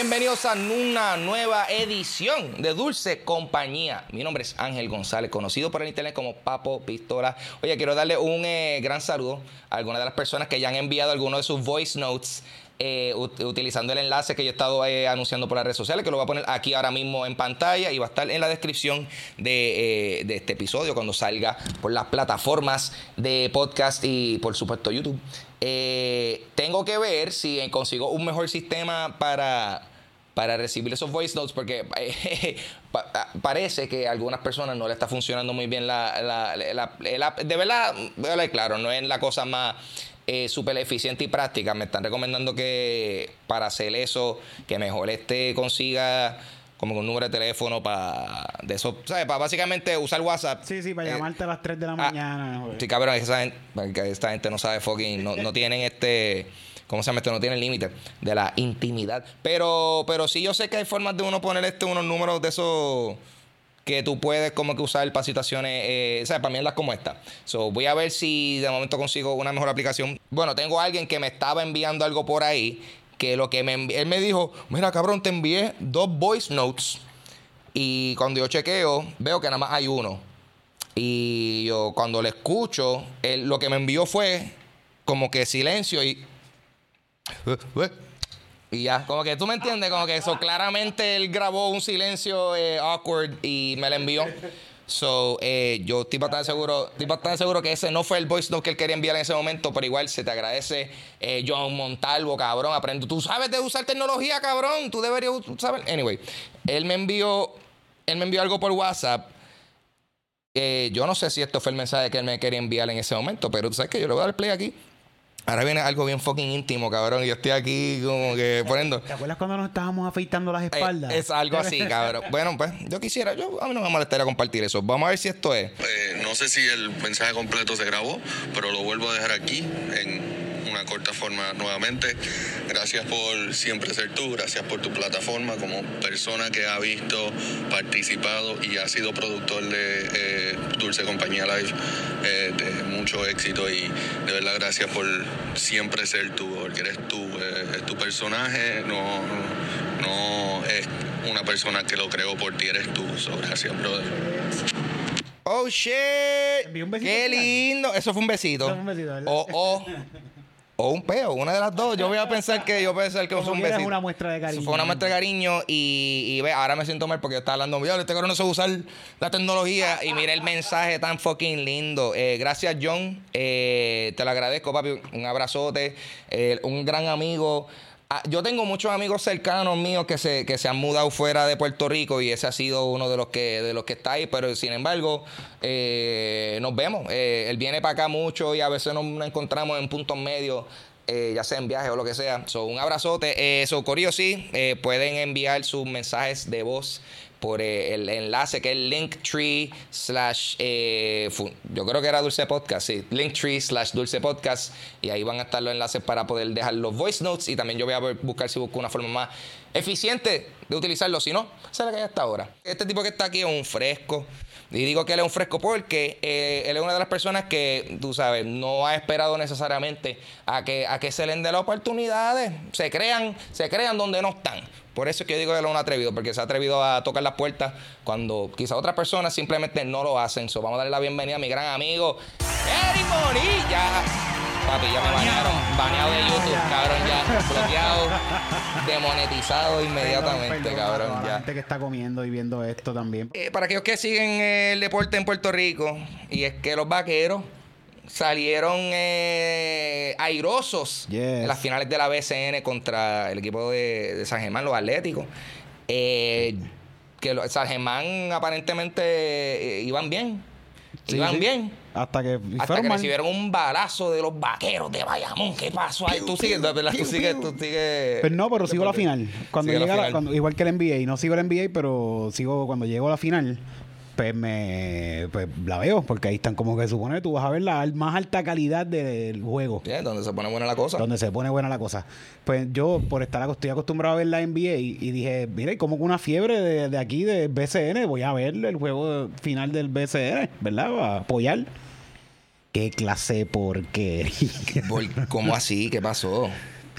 Bienvenidos a una nueva edición de Dulce Compañía. Mi nombre es Ángel González, conocido por el internet como Papo Pistola. Oye, quiero darle un eh, gran saludo a algunas de las personas que ya han enviado algunos de sus voice notes eh, ut- utilizando el enlace que yo he estado eh, anunciando por las redes sociales, que lo voy a poner aquí ahora mismo en pantalla y va a estar en la descripción de, de este episodio cuando salga por las plataformas de podcast y por supuesto YouTube. Eh, tengo que ver si consigo un mejor sistema para para recibir esos voice notes porque eh, ah, parece que a algunas personas no le está funcionando muy bien la, la-. De verdad, claro, no es la cosa más eh, súper eficiente y práctica. Me están recomendando que para hacer eso, que mejor este consiga como un número de teléfono para de eso, ¿sabes? Para básicamente usar WhatsApp. Sí, sí, para Eh, llamarte a las 3 de la ah, mañana. joder. Sí, cabrón, es que esa gente, esta gente no sabe fucking, no, no tienen este, ¿cómo se llama esto? No tienen límite de la intimidad. Pero, pero sí yo sé que hay formas de uno poner este, unos números de esos que tú puedes como que usar para situaciones, eh, ¿sabes? Para mierdas como esta. So, voy a ver si de momento consigo una mejor aplicación. Bueno, tengo a alguien que me estaba enviando algo por ahí, que lo que me él me dijo, mira cabrón, te envié dos voice notes y cuando yo chequeo, veo que nada más hay uno. Y yo cuando le escucho, él, lo que me envió fue como que silencio y... Y ya, como que tú me entiendes, como que eso claramente él grabó un silencio eh, awkward y me lo envió. So, eh, yo estoy bastante seguro, estoy bastante seguro que ese no fue el voice note que él quería enviar en ese momento, pero igual se te agradece eh, John Montalvo, cabrón, aprendo. Tú sabes de usar tecnología, cabrón, tú deberías saber. Anyway, él me envió, él me envió algo por WhatsApp eh, yo no sé si esto fue el mensaje que él me quería enviar en ese momento, pero tú sabes que yo le voy a dar play aquí. Ahora viene algo bien fucking íntimo, cabrón. Y yo estoy aquí como que poniendo. ¿Te acuerdas cuando nos estábamos afeitando las Eh, espaldas? es algo así, cabrón. Bueno, pues yo quisiera, yo a mí no me molestaría compartir eso. Vamos a ver si esto es. Eh, no sé si el mensaje completo se grabó, pero lo vuelvo a dejar aquí en una corta forma nuevamente. Gracias por siempre ser tú, gracias por tu plataforma como persona que ha visto, participado y ha sido productor de eh, Dulce Compañía Live, eh, de mucho éxito y de verdad gracias por siempre ser tú, porque eres tú, eh, es tu personaje, no, no es una persona que lo creó por ti, eres tú. So, gracias, brother. Oh shit. un Qué lindo. Eso fue un besito. Eso fue un besito, ¿verdad? O, o, o un peo, una de las dos. Yo voy a pensar que yo voy a pensar que fue un besito. una muestra de cariño. Fue una muestra de cariño y, y ve, ahora me siento mal porque yo estaba hablando, yo este cabrón no sabe usar la tecnología y mira el mensaje tan fucking lindo. Eh, gracias John, Eh, te lo agradezco papi, un abrazote, Eh, un gran amigo. Ah, yo tengo muchos amigos cercanos míos que se, que se han mudado fuera de Puerto Rico y ese ha sido uno de los que, de los que está ahí, pero sin embargo, eh, nos vemos. Eh, él viene para acá mucho y a veces nos, encontramos en puntos medios eh, ya sea en viaje o lo que sea. So, un abrazote. Eh, so, Corillo, sí, pueden enviar sus mensajes de voz por eh, el enlace que es linktree slash eh, yo creo que era Dulce Podcast, sí, linktree slash Dulce Podcast y ahí van a estar los enlaces para poder dejar los voice notes y también yo voy a buscar si busco una forma más eficiente de utilizarlo. Si no, la que hay hasta ahora. Este tipo que está aquí es un fresco. Y digo que él es un fresco porque eh, él es una de las personas que, tú sabes, no ha esperado necesariamente a que, a que se le den las oportunidades. Se crean, se crean donde no están. Por eso es que yo digo que él es un atrevido, porque se ha atrevido a tocar las puertas cuando quizá otras personas simplemente no lo hacen. So, vamos a darle la bienvenida a mi gran amigo, Eric Bonilla. Papi, ya me banearon. Baneado de YouTube, cabrón, ya. Bloqueado, demonetizado inmediatamente, cabrón, La ya. gente que está comiendo y viendo esto también. Eh, para aquellos que siguen el deporte en Puerto Rico, y es que los vaqueros salieron eh, airosos Yes. en las finales de la BCN contra el equipo de, de San Germán, los Atléticos. Eh, que los, San Germán aparentemente eh, iban bien. Sí, iban sí. bien. Hasta que Hasta fueron que mal. recibieron un balazo de los vaqueros de Bayamón. ¿Qué pasó ahí? Tú sigues, verdad, tú sigues, tú sigues. Pero no, pero sigo la final. Cuando llega la- final. cuando- igual que el NBA. No sigo el NBA, pero sigo cuando llego a la final. Pues me pues la veo, porque ahí están como que se supone tú vas a ver la más alta calidad del juego. Bien, donde se pone buena la cosa. Donde se pone buena la cosa. Pues yo, por estar estoy acostumbrado a ver la NBA y, y dije, mira, y como que una fiebre de, de aquí, de BCN, voy a ver el juego final del BCN, ¿verdad? A apoyar. Qué clase de porquería. Por- ¿Cómo así? ¿Qué pasó?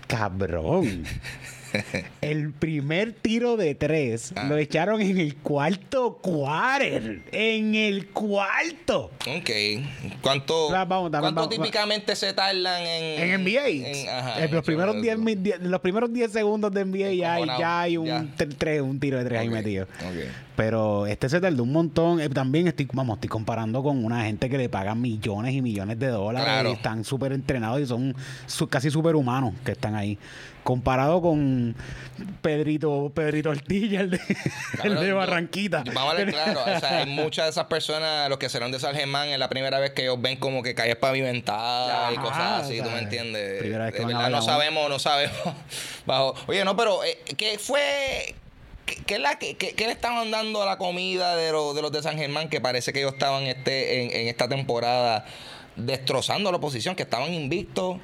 Cabrón. El primer tiro de tres Ah. lo echaron en el cuarto quarter. En el cuarto. Ok. ¿Cuánto, vamos, ¿cuánto vamos, típicamente se tardan en, En NBA. en- ajá, Eh, en los, primeros eso. 10, mi- die- los primeros 10 segundos de NBA ya hay, Encojonado, ya hay un, ya. tre- tres- un tiro de tres ahí Ok, metido. ok. Pero este se tardó un montón. Eh, también estoy, vamos, estoy comparando con una gente que le pagan millones y millones de dólares Claro. y están súper entrenados y son su- casi superhumanos que están ahí. Comparado con Pedrito, Pedrito Ortilla, el de, el de yo- Barranquita. Vamos a hablar claro. O sea, hay muchas de esas personas, los que serán de San Germán, es la primera vez que ellos ven como que calles pavimentadas y cosas así, ¿tú me entiendes? primera vez que de verdad no sabemos, no sabemos. Bajo. Oye, no, pero eh, ¿qué fue? ¿Qué, es la, qué, qué- le estaban dando a la comida de, los de los de San Germán? Que parece que ellos estaban este, en, en esta temporada destrozando a la oposición, que estaban invictos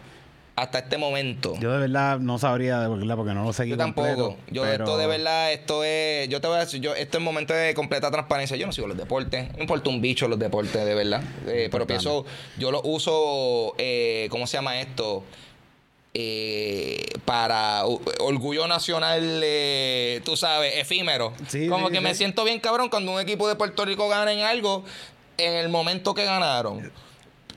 hasta este momento. Yo de verdad no sabría de verdad porque no lo seguí Yo tampoco. completo, Yo pero- esto de verdad, esto es, yo te voy a decir, yo esto es momento de completa transparencia. Yo no sigo los deportes, no importa un bicho los deportes de verdad. Eh, pero pienso, yo lo uso, eh, ¿cómo se llama esto? Eh, para uh, orgullo nacional, eh, tú sabes, efímero. Sí, Como sí, que sí. me siento bien cabrón cuando un equipo de Puerto Rico gana en algo en el momento que ganaron.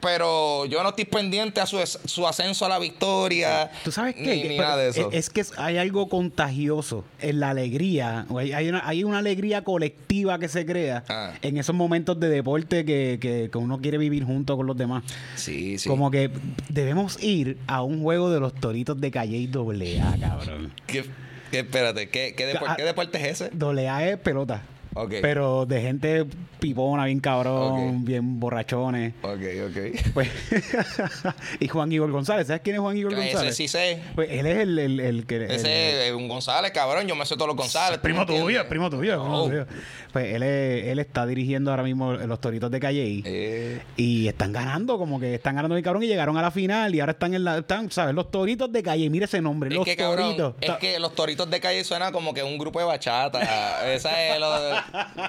Pero yo no estoy pendiente a su, su ascenso a la victoria. ¿Tú sabes qué? Ni, Que- pero nada de eso. Es, es que hay algo contagioso en la alegría. Hay, hay una, hay una alegría colectiva que se crea Ah. en esos momentos de deporte que, que- que uno quiere vivir junto con los demás. Sí, sí. Como que debemos ir a un juego de los toritos de Calle y AA, cabrón. ¿Qué, qué- espérate, ¿qué, qué, Ah, qué deporte es ese? AA es pelota. Pero de gente pipona, bien cabrón, bien borrachones. Ok, ok. Pues, y Juan Igor González. ¿Sabes quién es Juan Igor Ese González? sí sé. Pues él es el, el, el que. Ese es un González, cabrón. Yo me sé todos los González. ¿tú Primo tuyo, primo tuyo, Oh. tuyo. Pues él, es- él está dirigiendo ahora mismo los Toritos de Calle Eh, y están ganando, como que están ganando mi cabrón y llegaron a la final y ahora están en la, están, ¿sabes? Los Toritos de Calle, mira ese nombre, es los que, cabrón, Toritos. es que los toritos de calle suena como que un grupo de bachata. Esa es lo de-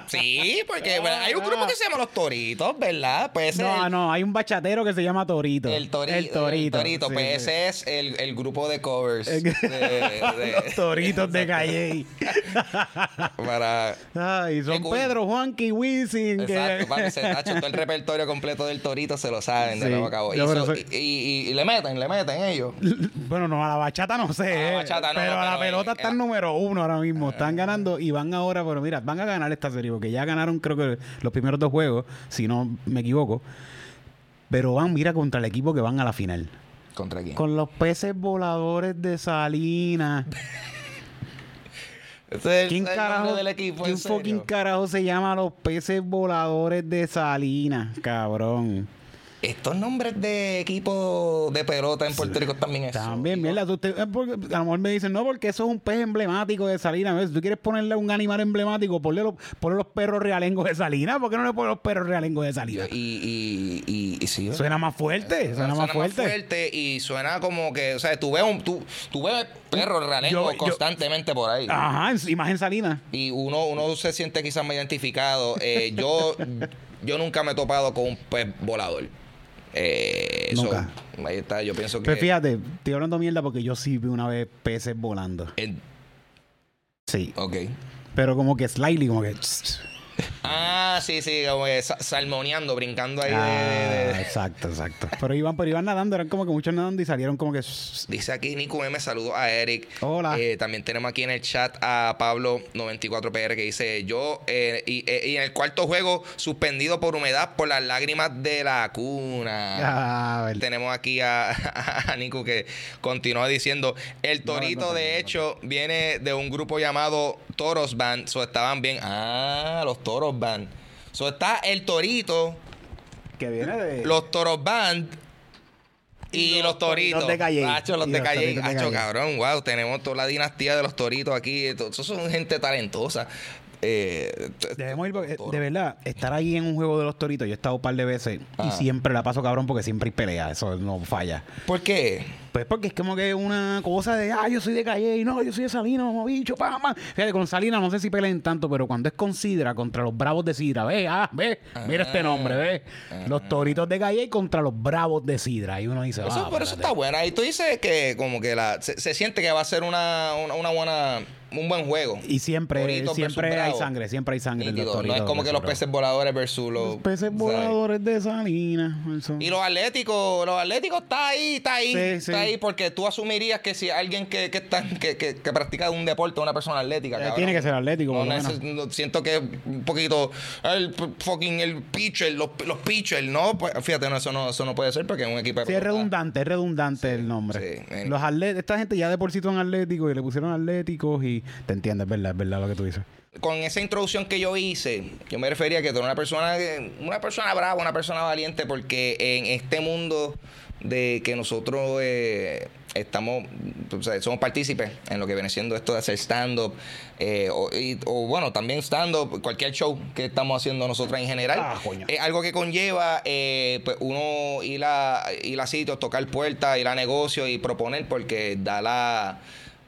Sí, porque bueno, hay un grupo que se llama Los Toritos, ¿verdad? Pues No, el, no, hay un bachatero que se llama Torito. el torito. El Torito. el torito, sí, pues sí. ese es el, el grupo de covers. De- de- Los Toritos de Calle. para Ay, son. Pedro, Juanqui, Wisin. que- Exacto, papi, se todo el repertorio completo del Torito se lo saben de nuevo a cabo. Y, yo, pero so- soy- y- y- y le meten, le meten ellos. Bueno, no, a la bachata no sé. A la eh, bachata no, pero no, a la pero pelota en- están número uno ahora mismo. Están ganando y van ahora, pero mira, van a ganar esta serie porque ya ganaron, creo que los primeros dos juegos, si no me equivoco. Pero van, mira, contra el equipo que van a la final. ¿Contra quién? Con los peces voladores de Salinas. Ese es el, ¿Quién el carajo, del equipo, ¿quién fucking carajo se llama los peces voladores de Salinas, cabrón? Estos nombres de equipo de pelota en Puerto Rico también es. También, mierda, tú te- eh, porque a lo mejor me dicen, no, porque eso es un pez emblemático de Salinas. ¿ves? Si tú quieres ponerle un animal emblemático, ponle los, ponle los perros realengos de Salinas. ¿Por qué no le pones los perros realengos de Salinas? Y, y, y, y sí, Suena más fuerte, suena, más fuerte. y suena como que, o sea, tú ves, un, tú, tú ves perros realengos Yo- constantemente por ahí. Ajá, en- imagen Salinas. Y uno, uno se siente quizás más identificado. Eh, yo, yo nunca me he topado con un pez volador. Eh, Nunca. ahí está, yo pienso que. Pero fíjate, estoy hablando mierda porque yo sí vi una vez peces volando. Sí. ok. Pero como que slightly, como que. Ah, sí, sí, como que sa- salmoneando, brincando ahí de- de- Ah, de- exacto, exacto. Pero iban, pero iban nadando, eran como que muchos nadando y salieron como que. Dice aquí Nico M, saludo a Eric. Hola. Eh, también tenemos aquí en el chat a Pablo94PR que dice, yo, eh, y, eh, y en el cuarto juego, suspendido por humedad por las lágrimas de la cuna. Ah. Tenemos aquí a, a Nico que continúa diciendo, el torito no, no, de no, hecho viene de un grupo llamado Toros Band. So estaban bien. Ah, los Toros Band. So está el torito, Que viene de. los Toros Band y, los toritos. de Calle. Hacho, los de los Calle. Hacho, cabrón, wow. Tenemos toda la dinastía de los toritos aquí. Esos son gente talentosa. Eh, Debemos ir porque, de verdad, estar ahí en un juego de los toritos. Yo he estado un par de veces y Ah. siempre la paso cabrón porque siempre hay pelea. Eso no falla. ¿Por qué? Pues porque es como que una cosa de, ah, yo soy de Calle y no, yo soy de Salinas, mamá bicho, pa, ma. Fíjate, con Salinas no sé si peleen tanto, pero cuando es con Sidra contra los Bravos de Sidra, ve, ah, ve, mira este nombre, ve. Los toritos de Calle contra los Bravos de Sidra. Y uno dice, Eso, ah, pero eso está buena. Y tú dices que como que la, se, se siente que va a ser una, una, una buena, un buen juego. Y siempre, siempre hay sangre, siempre hay sangre en los Nítido. toritos. No es como que los peces voladores versus los... Peces ¿sabes? voladores de Salinas. Y los atléticos, los atléticos está ahí, está ahí, Sí, está sí. ahí, porque tú asumirías que si alguien que, que, está, que, que, que practica un deporte, una persona atlética, Eh, cabrón, tiene que ser atlético, No, no, siento que un poquito el fucking el pitcher, los, los pitchers, no, pues fíjate, no, eso no, eso no puede ser porque es un equipo de Sí, es redundante, es redundante el nombre. Los atletas, esta gente ya de por sí son atléticos y le pusieron atléticos y te entiendes, es verdad, es verdad lo que tú dices. con esa introducción que yo hice, yo me refería a que tú eres una persona, una persona brava, una persona valiente, porque en este mundo de que nosotros eh, estamos, o sea, somos partícipes en lo que viene siendo esto de hacer stand-up, eh, o, bueno, también stand-up, cualquier show que estamos haciendo nosotros en general, Ah, es algo que conlleva eh, pues uno ir a, ir a sitios, tocar puertas, ir a negocios y proponer, porque da la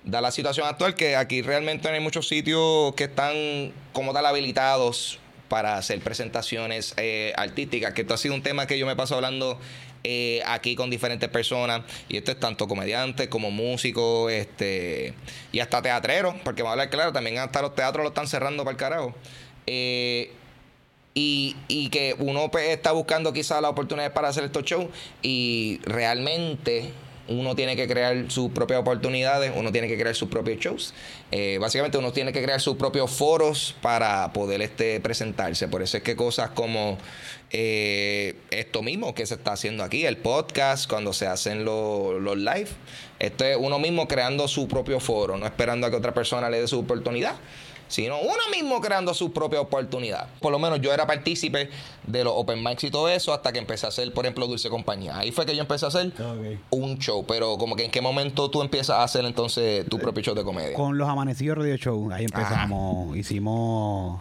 da la situación actual que aquí realmente no hay muchos sitios que están como tal habilitados para hacer presentaciones eh, artísticas, que esto ha sido un tema que yo me paso hablando eh, aquí con diferentes personas, y esto es tanto comediantes como músicos, este, y hasta teatreros, porque a hablar claro, también hasta los teatros lo están cerrando para el carajo. Eh, y, y que uno pues, está buscando quizás las oportunidades para hacer estos shows y realmente uno tiene que crear sus propias oportunidades, uno tiene que crear sus propios shows. Eh, básicamente uno tiene que crear sus propios foros para poder este, presentarse. Por eso es que cosas como eh, esto mismo que se está haciendo aquí, el podcast, cuando se hacen los, los live, esto es uno mismo creando su propio foro, no esperando a que otra persona le dé su oportunidad sino uno mismo creando su propia oportunidad. Por lo menos yo era partícipe de los open mics y todo eso hasta que empecé a hacer, por ejemplo, Dulce Compañía. Ahí fue que yo empecé a hacer un show, pero como que en qué momento tú empiezas a hacer entonces tu propio show de comedia. Con los amanecidos radio show, ahí empezamos, hicimos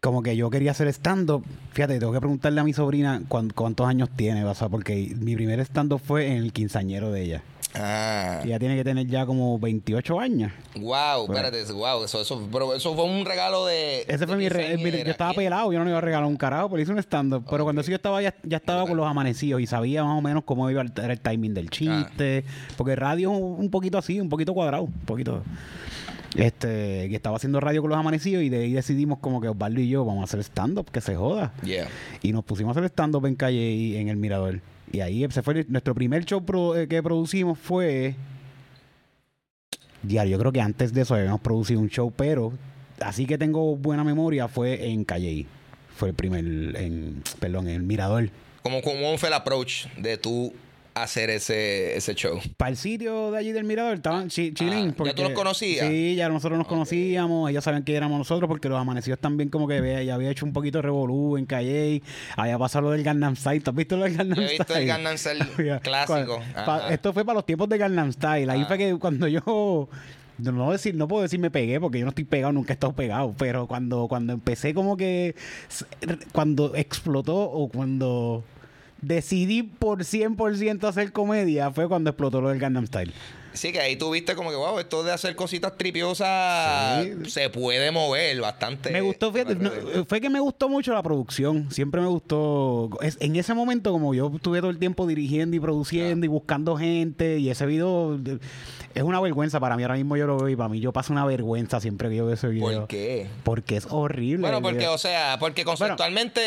como que yo quería hacer stand-up. Fíjate, tengo que preguntarle a mi sobrina cuán- cuántos años tiene, o sea, porque mi primer stand-up fue en el quinceañero de ella. Ah. Y ella tiene que tener ya como 28 años. Wow, Por ahí. espérate, wow, eso, eso, pero eso fue un regalo de. Ese fue de mi... re- mi- quinceañera. yo estaba pelado, yo no le iba a regalar un carajo, pero hice un stand-up. Pero cuando eso yo estaba, ya, ya estaba con los amanecidos y sabía más o menos cómo iba a era el timing del chiste. Porque radio es un, un poquito así, un poquito cuadrado, un poquito... Este, que estaba haciendo radio con los amanecidos y de ahí decidimos como que Osvaldo y yo vamos a hacer stand-up, que se joda. Yeah. Y nos pusimos a hacer stand-up en calle y en el Mirador. Y ahí fue nuestro primer show eh, que producimos fue diario. Yo creo que antes de eso habíamos producido un show, pero así que tengo buena memoria fue en Calle. Fue el primer, en, perdón, en el Mirador. ¿Cómo, ¿Cómo fue el approach de tú hacer ese, ese show? Para el sitio de allí del Mirador estaban chi- chilling. Ah, ¿ya tú los conocías? Sí, ya nosotros nos conocíamos. Ellos sabían que éramos nosotros porque los amanecidos también como que ya había hecho un poquito de revolú en Calle. Había pasado lo del Gangnam Style. ¿Tú has visto lo del Gangnam Yo he Style? visto el Gangnam Style clásico. Ajá. esto fue para los tiempos de Gangnam Style. Ahí Ah. fue que cuando yo... No, no decir, no puedo decir me pegué porque yo no estoy pegado, nunca he estado pegado. Pero cuando, cuando empecé como que... Cuando explotó o cuando decidí por 100% hacer comedia fue cuando explotó lo del Gangnam Style. Sí, que ahí tú viste como que, wow, esto de hacer cositas tripiosas Sí. se puede mover bastante. Me gustó, fíjate, no, fue que me gustó mucho la producción. Siempre me gustó. es- en ese momento, como yo estuve todo el tiempo dirigiendo y produciendo y buscando gente, y ese video de- es una vergüenza para mí. Ahora mismo yo lo veo y para mí yo paso una vergüenza siempre que yo veo ese video. ¿Por qué? Porque es horrible. Bueno, porque, video. o sea, porque conceptualmente.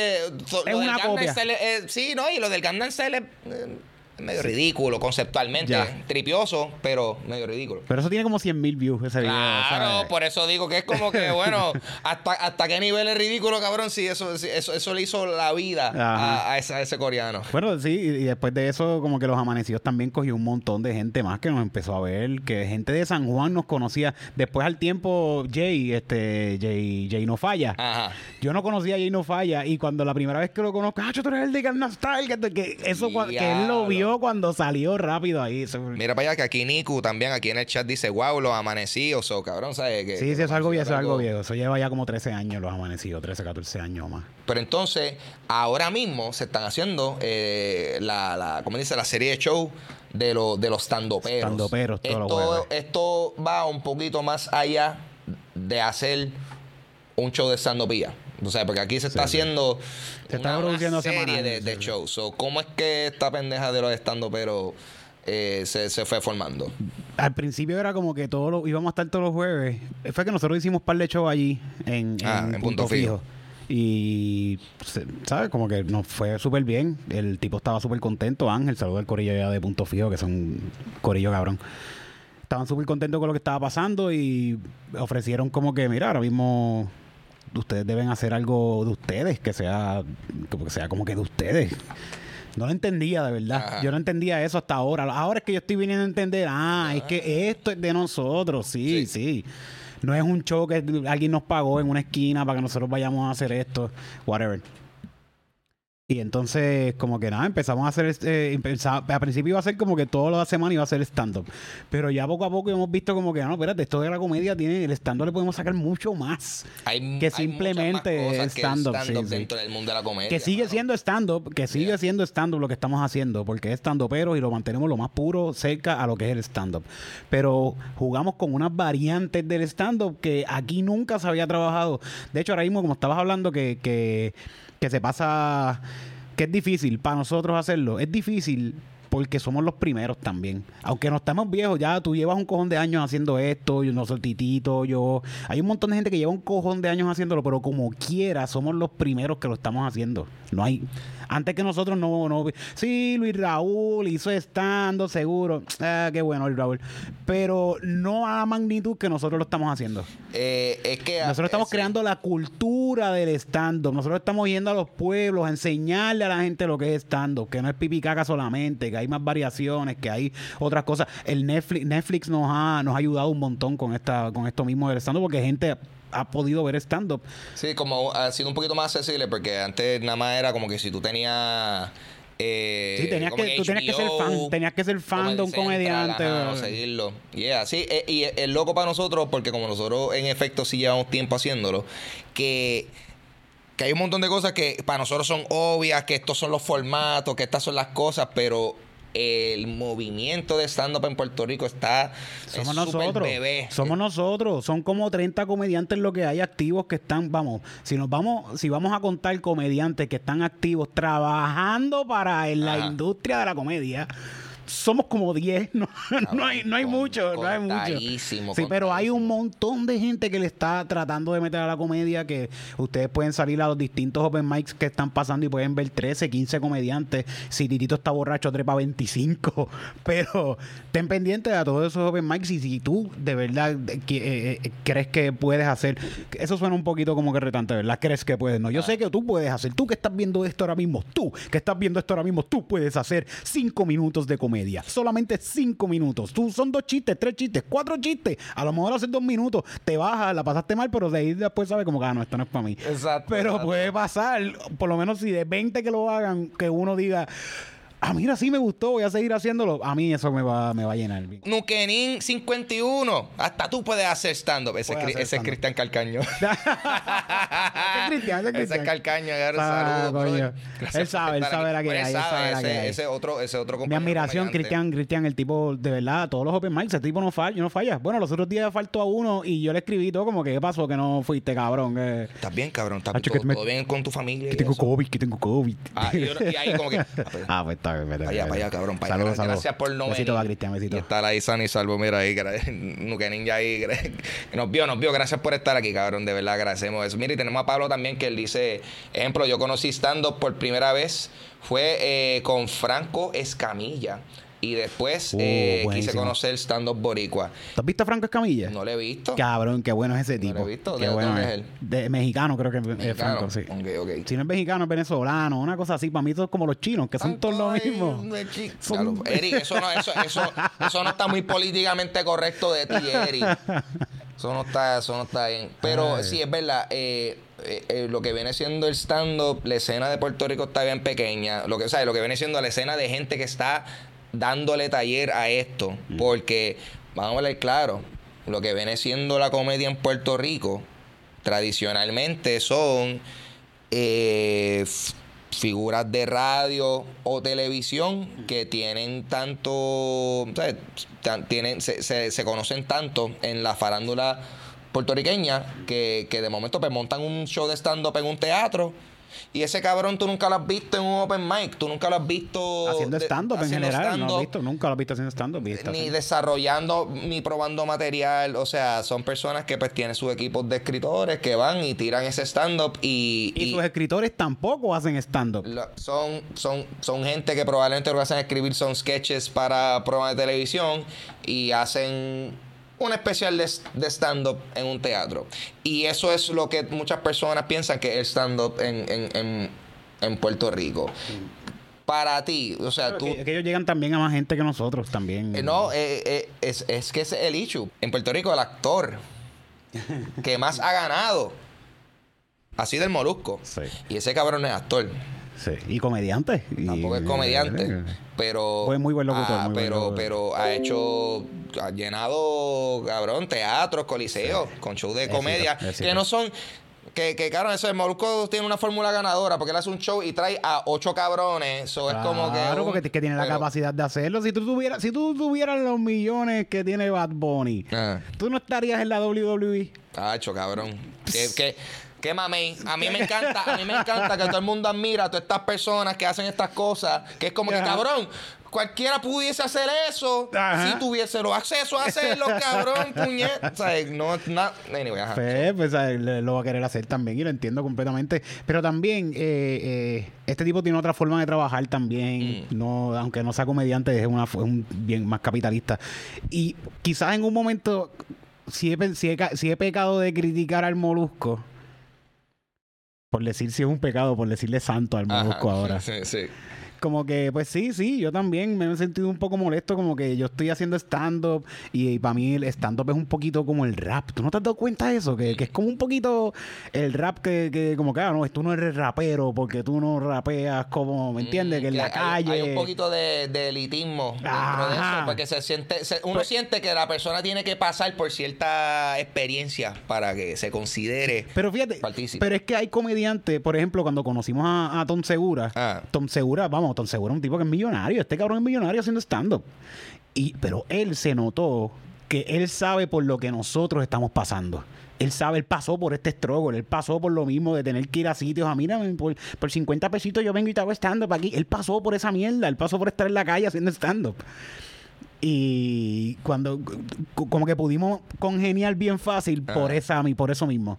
so- es lo del una copia. Style sí, no, y lo del Gangnam Style eh, medio ridículo conceptualmente. Ya. Tripioso, pero medio ridículo. Pero eso tiene como 100 mil views ese video. Claro, ¿sabes? por eso digo que es como que, bueno, hasta, hasta qué nivel es ridículo, cabrón, si eso, si eso, eso le hizo la vida a, a ese, a ese coreano. Bueno, sí, y después de eso, como que los amanecidos también cogió un montón de gente más que nos empezó a ver, que gente de San Juan nos conocía. Después al tiempo, Jay, este, Jay, Jay no falla. Ajá. Yo no conocía a Jay no falla y cuando la primera vez que lo conozco, ah, tú eres el de Gangnam Style, que, que eso cua- que él lo Diablo. Vio cuando salió rápido ahí. Mira para allá que aquí Niku también aquí en el chat dice, wow, los amanecidos, o cabrón, ¿sabes? Que, sí, sí, eso es algo viejo, eso es algo viejo. Eso lleva ya como 13 años los amanecidos, 13, 14 años más. Pero entonces, ahora mismo se están haciendo eh, la, la, ¿cómo dice? La serie de show de, los de los todos los esto, esto va un poquito más allá de hacer un show de standopía. O sea, porque aquí se está Sí, haciendo Se está una, serie semanal, de, shows. So, ¿Cómo es que esta pendeja de los standoperos eh, se, se fue formando? Al principio era como que todos los, íbamos a estar todos los jueves. Fue que nosotros hicimos un par de shows allí en, Ah, en en Punto, Punto Fijo. Fijo. Y, ¿sabes? Como que nos fue súper bien. El tipo estaba súper contento. Ángel, saludo al corillo ya de Punto Fijo, que son corillo cabrón. Estaban súper contentos con lo que estaba pasando y ofrecieron como que, mira, ahora mismo ustedes deben hacer algo de ustedes, que sea, que sea como que de ustedes. No lo entendía de verdad. Ajá. Yo no entendía eso hasta ahora. Ahora es que yo estoy viniendo a entender, ah, es que esto es de nosotros, sí, sí. No es un show que alguien nos pagó en una esquina para que nosotros vayamos a hacer esto, whatever. Y entonces, como que nada, empezamos a hacer, este, empezaba- al principio iba a ser como que toda la semana iba a ser stand-up. Pero ya poco a poco hemos visto como que, ah, no, espérate, esto de la comedia tiene, el stand-up le podemos sacar mucho más. Hay, Que simplemente stand-up, sí, stand-up sí. dentro del mundo de la comedia. Que sigue mano. siendo stand-up, que sigue Yeah. siendo stand-up lo que estamos haciendo, porque es stand pero y lo mantenemos lo más puro cerca a lo que es el stand-up. Pero jugamos con unas variantes del stand-up que aquí nunca se había trabajado. De hecho, ahora mismo, como estabas hablando, que, que, que se pasa, que es difícil para nosotros hacerlo, es difícil porque somos los primeros también. Aunque no estamos viejos, ya tú llevas un cojón de años haciendo esto, yo no soy yo... Hay un montón de gente que lleva un cojón de años haciéndolo, pero como quiera, somos los primeros que lo estamos haciendo. No hay... Antes que nosotros no... no sí, Luis Raúl hizo estando, seguro. Ah, qué bueno, Luis Raúl. Pero no a la magnitud que nosotros lo estamos haciendo. Eh, es que Nosotros estamos creando la cultura del stand-up. Nosotros estamos yendo a los pueblos a enseñarle a la gente lo que es stand-up, que no es pipi caca solamente, que hay más variaciones, que hay otras cosas. El Netflix, Netflix nos ha, nos ha ayudado un montón con esta, con esto mismo del stand-up, porque gente ha podido ver stand-up. Sí, como ha sido un poquito más accesible, porque antes nada más era como que si tú tenías. Eh, Sí, tenías que- tú tenías que ser fan, tenías que ser fan de un comediante, ajá, o- seguirlo. Yeah, sí, eh, y es loco para nosotros, porque como nosotros en efecto sí llevamos tiempo haciéndolo, que. Que hay un montón de cosas que para nosotros son obvias, que estos son los formatos, que estas son las cosas, pero el movimiento de stand-up en Puerto Rico está Somos es nosotros. bebé. Somos nosotros. Son como 30 comediantes lo que hay activos que están, vamos, si nos vamos, si vamos a contar comediantes que están activos trabajando para en la Ajá. industria de la comedia, somos como 10, no, no hay, no hay mucho, no hay mucho. Sí, pero hay un montón de gente que le está tratando de meter a la comedia que ustedes pueden salir a los distintos open mics que están pasando y pueden ver 13, 15 comediantes. Si Titito está borracho, trepa 25. Pero ten pendiente a todos esos open mics y si tú de verdad eh, eh, eh, crees que puedes hacer, eso suena un poquito como que retante, ¿verdad? ¿Crees que puedes? No, yo sé que tú puedes hacer. Tú que estás viendo esto ahora mismo, tú que estás viendo esto ahora mismo, tú puedes hacer 5 minutos de comedia. Solamente 5 minutos. Tú son dos chistes, tres chistes, cuatro chistes. A lo mejor haces dos minutos, te bajas, la pasaste mal, pero de ahí después sabes como que, ah, no, esto no es para mí. Exacto, Pero exacto. puede pasar, por lo menos si de 20 que lo hagan, que uno diga, ah, mira, sí me gustó, voy a seguir haciendo A mí eso me va, me va a llenar. Nukenin 51. Hasta tú puedes hacer stand-up. Ese, es. Cristian Calcaño. Ese es Cristian, ese es Ese es Cristian. Calcaño. Ah, saludos, Él sabe, él sabe la que hay, ese, otro, ese otro Mi compañero admiración, comediante. Cristian, Cristian, el tipo, de verdad, todos los open mics, ese tipo no falla, no falla. Bueno, los otros días faltó a uno y yo le escribí todo como que, ¿qué pasó? Que no fuiste, cabrón. Estás bien, cabrón. ¿Estás todo, que me- todo bien con tu familia. que tengo eso? COVID, que tengo COVID. Ah, y, yo- y ahí como que... Ah, pues está allá, para allá, cabrón. Para Saludos, saludos. Gracias por no Besito venir. va, Cristian, besito. Y estar ahí sano y salvo. Mira ahí, Nukenin ya ahí. Nos vio, nos vio. Gracias por estar aquí, cabrón. De verdad agradecemos eso. Mira, y tenemos a Pablo también que él dice, ejemplo, yo conocí stand-up por primera vez. Fue eh, con Franco Escamilla. Y después Uh, eh, quise buenísimo. conocer stand-up boricua. ¿Tú has visto a Franco Escamilla? No lo he visto. Cabrón, qué bueno es ese tipo. lo he visto. Qué ¿De bueno dónde es. él? De mexicano, creo que es Mexicano. Franco, sí. Ok, ok. Si no es mexicano, es venezolano, una cosa así. Para mí, son como los chinos, que son todos lo Ay, mismo. de chi- Son- Claro, Eric, eso no, eso, eso, eso no está muy políticamente correcto de ti, Eric. Eso no está, eso no está bien. Pero Ay. sí, es verdad. eh, eh, eh, lo que viene siendo el stand-up, la escena de Puerto Rico está bien pequeña. Lo que, o sea, lo que viene siendo la escena de gente que está dándole taller a esto. Porque, vamos a hablar claro, lo que viene siendo la comedia en Puerto Rico, tradicionalmente son eh, figuras de radio o televisión que tienen tanto, tienen, se, se- se conocen tanto en la farándula puertorriqueña que, que de momento pues, montan un show de stand-up en un teatro. Y ese cabrón tú nunca lo has visto en un open mic, tú nunca lo has visto Haciendo stand-up en general, no lo visto, nunca lo he visto haciendo stand-up. ni desarrollando ni probando material. O sea, son personas que pues tienen sus equipos de escritores que van y tiran ese stand-up y, Y y sus escritores tampoco hacen stand-up. son, son, son gente que probablemente lo que hacen escribir son sketches para programas de televisión y hacen un especial de, de stand-up en un teatro. Y eso es lo que muchas personas piensan que es stand-up en, en, en, en Puerto Rico. Para ti, o sea, Pero tú... que, que ellos llegan también a más gente que nosotros también. Eh, No, eh, eh, es, es que ese es el issue. En Puerto Rico, el actor que más ha ganado ha sido el Molusco. Sí. Y ese cabrón es actor. Sí, Y comediante. y- Tampoco es comediante. Pero. Fue muy buen locutor, ah, muy buen pero, locutor. pero ha hecho. Ha llenado, cabrón, teatros, coliseos, con shows de comedia. Que no son. Que, que cabrón, eso el Molusco tiene una fórmula ganadora porque él hace un show y trae a ocho cabrones. Eso es como que. Claro, porque que tiene la capacidad de hacerlo. Si tú tuvieras, si tú tuvieras los millones que tiene Bad Bunny, Ah. tú no estarías en la? WWE. Tacho, cabrón. Que, que, que mamey. A mí me encanta, a mí me encanta que todo el mundo admira a todas estas personas que hacen estas cosas. Que es como que, Ajá. cabrón, cualquiera pudiese hacer eso Ajá. si tuviese los accesos a hacerlo, cabrón, puñet. O sea, no, no, anyway, ajá. Pues, pues, lo va a querer hacer también y lo entiendo completamente. Pero también, eh, eh, este tipo tiene otra forma de trabajar también. Mm. No, aunque no sea comediante, es, una, es un bien más capitalista. Y quizás en un momento, si he, pe- si he ca- si he pecado de criticar al molusco, por decir si es un pecado, por decirle santo al Ajá. molusco ahora. Sí, sí. Como que, pues sí, sí, yo también me he sentido un poco molesto, como que yo estoy haciendo stand-up y, para mí el stand-up es un poquito como el rap. ¿Tú no te has dado cuenta de eso? Que, que es como un poquito el rap que, que como que, ah, no, tú no eres rapero porque tú no rapeas como, ¿me entiendes? Mm, que en la hay- calle... Hay, un poquito de, de elitismo dentro de Ajá. eso, porque se siente, se- uno Pues- siente que la persona tiene que pasar por cierta experiencia para que se considere. Pero fíjate, Partícipe. pero es que hay comediantes, por ejemplo, cuando conocimos a, a Tom Segura, Ah. Tom Segura, vamos, Es un tipo que es millonario, este cabrón es millonario haciendo stand-up. Pero él se notó que él sabe por lo que nosotros estamos pasando. Él sabe, él pasó por este struggle, él pasó por lo mismo de tener que ir a sitios, a mira, por, por 50 pesitos yo vengo y te hago stand-up aquí. Él pasó por esa mierda, él pasó por estar en la calle haciendo stand-up. Y cuando, como que pudimos congeniar bien fácil por Ajá. esa, por eso mismo.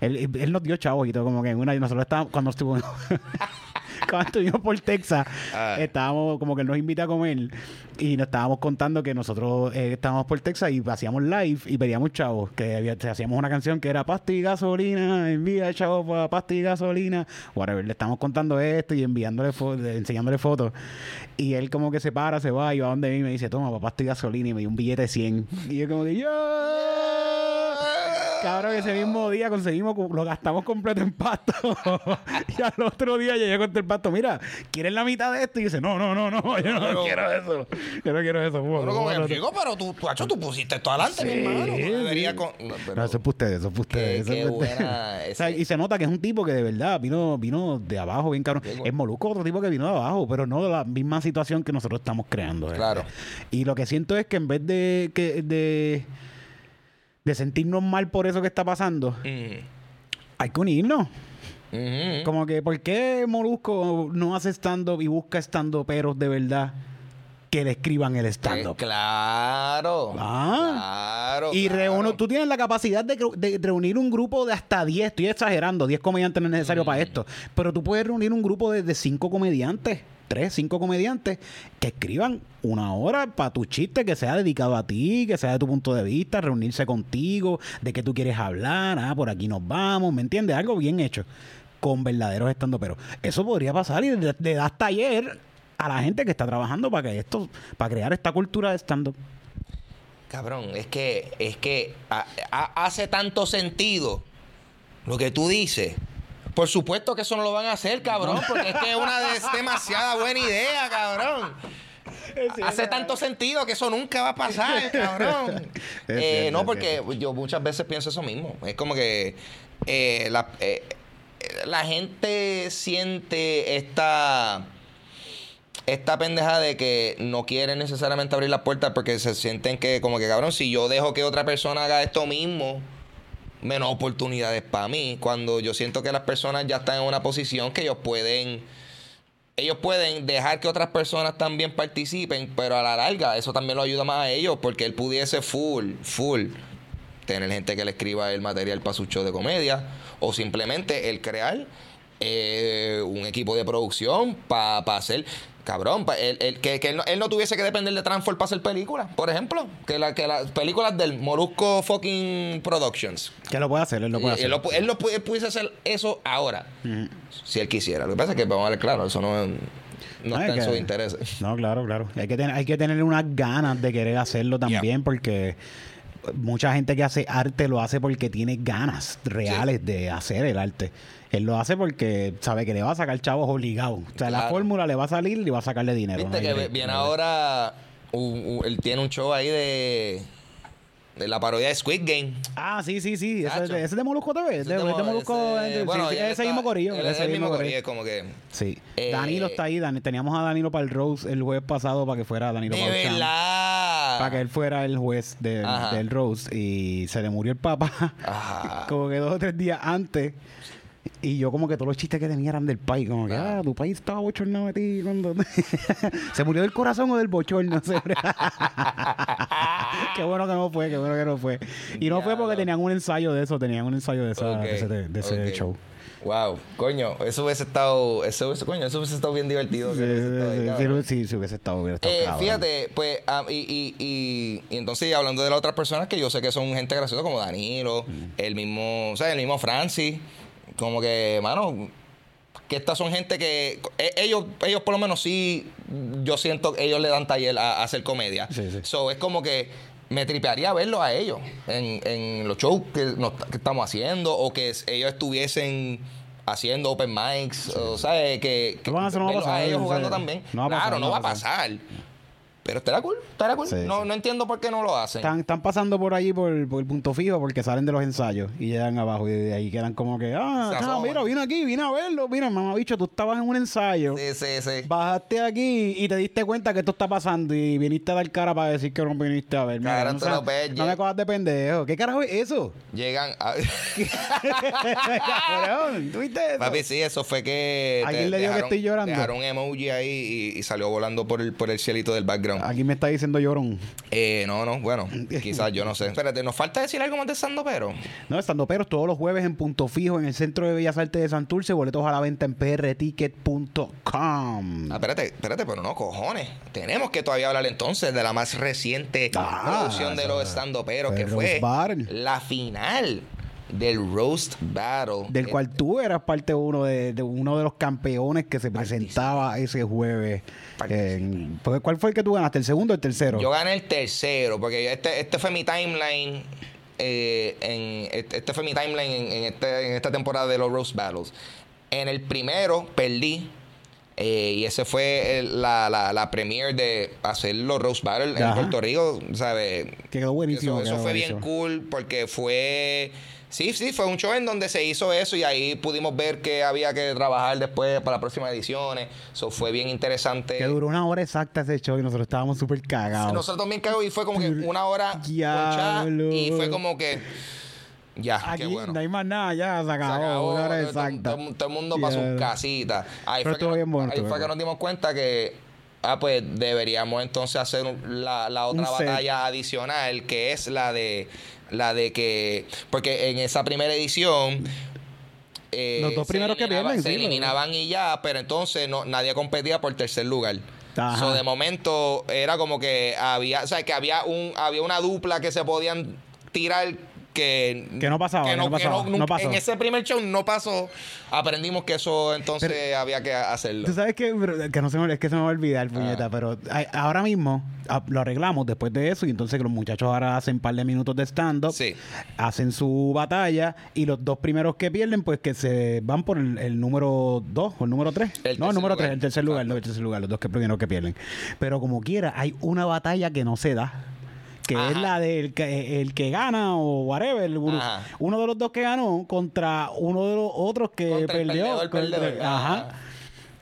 Él, él nos dio chavos y todo, como que en una, nosotros estábamos, cuando estuvimos, cuando estuvimos por Texas, Ah. estábamos, como que él nos invita a comer y nos estábamos contando que nosotros eh, estábamos por Texas y hacíamos live y pedíamos chavos, que había- hacíamos una canción que era pasta y gasolina, envía chavos para pasta y gasolina, whatever. Le estamos contando esto y enviándole fo- enseñándole fotos. Y él como que se para, se va y va donde mí y me dice, toma, para pasta y gasolina y me dio un billete de 100. Y yo como que, ¡yo! Cabrón, ese mismo día conseguimos, lo gastamos completo en pasto. y al otro día llegué con el pasto, mira, ¿quieres la mitad de esto? Y dice, no, no, no, no, yo no, Pero- quiero eso. Yo no quiero eso. Bueno, como que, chico, pero tú, tú, hacho, tú pusiste esto adelante, mi hermano. Sí, con- no, pero- No, eso es para ustedes, eso es para ustedes. Qué- es O sea, y se nota que es un tipo que de verdad vino, vino de abajo, bien cabrón. Qué. Es Molusco, otro tipo que vino de abajo, pero no de la misma situación que nosotros estamos creando. ¿verdad? Claro. Y lo que siento es que en vez de, que, de, de sentirnos mal por eso que está pasando, Mm. hay que unirnos. Ujú. Como que, ¿por qué Molusco no hace stand-up y busca stand-up peros de verdad que le escriban el Eh, stand-up? claro. Ah. Claro. Y claro. reúno, tú tienes la capacidad de, reunir un grupo de hasta 10, estoy exagerando, 10 comediantes no es necesario Mm. para esto, pero tú puedes reunir un grupo de, de 5 comediantes, 3, 5 comediantes, que escriban una hora para tu chiste que sea dedicado a ti, que sea de tu punto de vista, reunirse contigo, de qué tú quieres hablar, ah, por aquí nos vamos, ¿me entiendes? Algo bien hecho, con verdaderos estando pero Eso podría pasar y le, das taller a la gente que está trabajando para que esto, para crear esta cultura de stand-up. Cabrón, es que, es que hace tanto sentido lo que tú dices. Por supuesto que eso no lo van a hacer, cabrón, porque es que es una demasiada buena idea, cabrón. Hace tanto sentido que eso nunca va a pasar, cabrón. Eh, no, porque yo muchas veces pienso eso mismo. Es como que eh, la, eh, eh, la gente siente esta esta pendeja de que no quieren necesariamente abrir las puertas porque se sienten que, como que cabrón, si yo dejo que otra persona haga esto mismo, menos oportunidades para mí. Cuando yo siento que las personas ya están en una posición que ellos pueden. Ellos pueden dejar que otras personas también participen, pero a la larga eso también lo ayuda más a ellos porque él pudiese full, full tener gente que le escriba el material para su show de comedia o simplemente el crear eh, un equipo de producción para hacer cabrón pa- él- él- que, que él, no, él no tuviese que depender de Transform para hacer películas por ejemplo que, la, que las películas del Molusco fucking Productions. Que lo puede hacer, él lo puede y- hacer. él, lo él lo pudiese hacer eso ahora si él quisiera. Lo que pasa es que vamos a ver claro eso no, no está en sus intereses. No, claro, claro. Hay que, tener, hay que tener unas ganas de querer hacerlo también porque mucha gente que hace arte lo hace porque tiene ganas reales de hacer el arte. Él lo hace porque sabe que le va a sacar chavos obligados. O sea, la fórmula le va a salir y va a sacarle dinero. Viste ¿no? que viene ahora. un- un- él tiene un show ahí de. De la parodia de Squid Game. Ah, sí, sí, sí. Ese, ese es de Molusco TV. Es de, es de Molusco. ese- bueno, sí, ese mismo corillo. él ese Es el mismo corillo. corillo, es como que. Sí. Eh, Danilo está ahí. Dan- teníamos a Danilo para el Rose el jueves pasado para que fuera Danilo Pauchan. verdad. Para que él fuera el juez de- del Rose y se le murió el papá Ajá. como que dos o tres días antes. Y yo como que todos los chistes que tenía eran del país. Como que, Ah. tu país estaba bochornado de ti. cuando-". ¿Se murió del corazón o del bochorno? qué bueno que no fue, qué bueno que no fue. Y no fue porque tenían un ensayo de eso, tenían un ensayo de, esa- de ese, de ese ok. show. Wow, coño, eso hubiese estado. Eso hubiese, coño, eso hubiese estado bien divertido. Sí, cabrón. sí, sí, hubiese estado, hubiera estado Eh, cabrón. fíjate, pues, ah, y, y, y, y entonces hablando de las otras personas que yo sé que son gente graciosa, como Danilo, el mismo, o sea, el mismo Francis, como que, mano, que estas son gente que eh, ellos, ellos por lo menos sí, yo siento que ellos le dan taller a, a hacer comedia. Sí, sí. So, es como que me tripearía verlos a ellos en, en los shows que, nos- que estamos haciendo o que ellos estuviesen haciendo open mics, o sea, que, que No van a hacer- no va a pasar, a ellos jugando también. no va a pasar, claro, no, va a pasar. pasar. Pero estará cool, estará cool. Sí, no, sí. no entiendo por qué no lo hacen. Están, están pasando por allí por, por el punto fijo porque salen de los ensayos y llegan abajo y de ahí quedan como que, ah, Se ah, mira, vine aquí, vine a verlo, mira, mamá bicho, tú estabas en un ensayo, Sí, sí, sí. bajaste aquí y te diste cuenta que esto está pasando y viniste a dar cara para decir que no viniste a ver. Mira, no, lo ves, no me cojas de pendejo. ¿Qué carajo es eso? Llegan a... Cabrón, ¿tú viste eso? Papi, sí, eso fue que... ¿A te quién le dio que estoy llorando? Dejaron emoji ahí y, y salió volando por el, por el cielito del background. Aquí me está diciendo llorón. Eh, no, no, bueno, quizás yo no sé. Espérate, ¿nos falta decir algo más de Sando Pero? No, estando peros todos los jueves en Punto Fijo en el Centro de Bellas Artes de Santurce, boletos a la venta en prticket.com. Ah, espérate, espérate, pero no, cojones. Tenemos que todavía hablar entonces de la más reciente Ah, producción de los eso. Stando Pero, El que fue la final del Roast Battle. Del cual tú eras parte uno de, de uno de los campeones que se presentaba ese jueves. en- ¿Cuál fue el que tú ganaste? ¿El segundo o el tercero? Yo gané el tercero, porque este, este fue mi timeline. eh, en, este, este fue mi timeline en, en este- en esta temporada de los Roast Battles. En el primero perdí. eh, y ese fue el- la, la, la premiere de hacer los Roast Battles en Ajá. Puerto Rico. ¿sabes? Quedó buenísimo. Eso, eso quedó fue bien cool porque fue. Sí, sí, fue un show en donde se hizo eso y ahí pudimos ver que había que trabajar después para las próximas ediciones. Eso fue bien interesante. Que duró una hora exacta ese show y nosotros estábamos súper cagados. Nosotros también cagó y fue como que una hora Diablo. y fue como que ya, Aquí qué bueno. no hay más nada, ya se Se acabó. una hora todo, exacta. todo- todo el mundo su Ya. casita. Ahí Pero fue, que, nos- ahí fue que nos dimos cuenta que ah, pues deberíamos entonces hacer un- la, la otra Un batalla adicional que es la de la de que porque en esa primera edición eh, Los dos primeros que pierden, se sí, eliminaban y ya, pero entonces no, nadie competía por tercer lugar. So, de momento era como que había, o sea, que había un había una dupla que se podían tirar que Que no pasaba, que no pasaba, no nunca- pasó. En ese primer show no pasó. Aprendimos que eso entonces había que hacerlo. Tú sabes que, que no se me, es que se me va a olvidar, Ah. puñeta, pero ahora mismo ah, lo arreglamos después de eso y entonces los muchachos ahora hacen un par de minutos de stand-up, Sí. hacen su batalla y los dos primeros que pierden, pues que se van por el, el número 2 o el número 3. El No, el número 3, lugar. el tercer lugar, no, el tercer lugar, los dos que primeros que pierden. Pero como quiera, hay una batalla que no se da. Que es la del que, el que gana o whatever. el- uno de los dos que ganó contra uno de los otros que Contra el perdió. perdedor, contra- perdedor. Ajá. Ajá.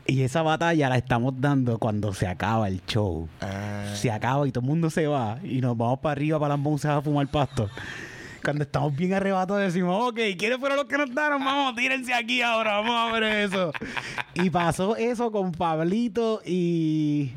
Y esa batalla la estamos dando cuando se acaba el show. Ah. Se acaba y todo el mundo se va y nos vamos para arriba para las monzas a fumar pasto. Cuando estamos bien arrebatados decimos, ok, ¿quiénes fueron los que nos daron? Vamos, tírense aquí ahora, vamos a ver eso. Y pasó eso con Pablito y...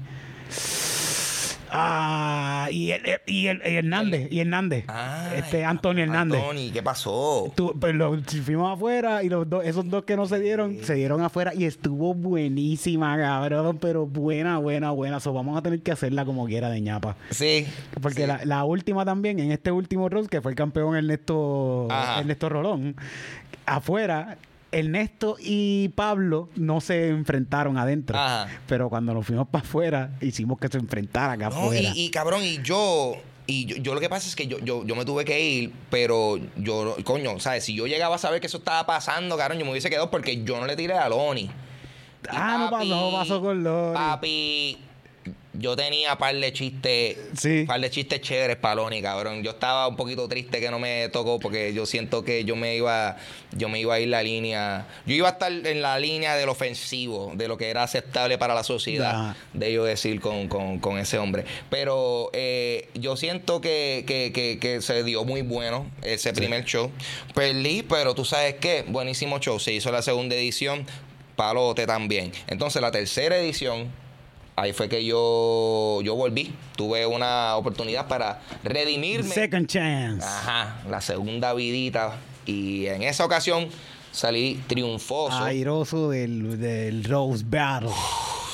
Ah, y, el- y, el- y Hernández, y Hernández. Ay, este Antonio Hernández. Anthony, ¿qué pasó? Tú- pues lo- fuimos afuera y los dos, esos dos que no se dieron, se dieron afuera y estuvo buenísima, cabrón, pero buena, buena, buena. So, vamos a tener que hacerla como quiera de ñapa. Sí. Porque sí. la, la última también, en este último round, que fue el campeón Ernesto, Ajá. Ernesto Rolón, afuera, Ernesto y Pablo no se enfrentaron adentro. Ajá. Pero cuando nos fuimos para afuera, hicimos que se enfrentaran acá No, afuera. y, y, cabrón, y yo. Y yo, yo lo que pasa es que yo, yo, yo me tuve que ir, pero yo, coño, ¿sabes? Si yo llegaba a saber que eso estaba pasando, cabrón, yo me hubiese quedado porque yo no le tiré a Loni. Y ah, no pasó, no pasó con Lori. Papi, yo tenía par de chistes, Sí. par de chistes chéveres para Loni, cabrón. Yo estaba un poquito triste que no me tocó porque yo siento que yo me iba, yo me iba a ir la línea, yo iba a estar en la línea del ofensivo, de lo que era aceptable para la sociedad, de yo decir con, con- con ese hombre. Pero eh, yo siento que, que- que- que se dio muy bueno ese primer show. Perdí, pero tú sabes qué, buenísimo show. Se hizo la segunda edición, palote también. Entonces la tercera edición Ahí fue que yo, yo volví. Tuve una oportunidad para redimirme. Second chance. Ajá, la segunda vidita. Y en esa ocasión salí triunfoso. Airoso del, del Rose Battle.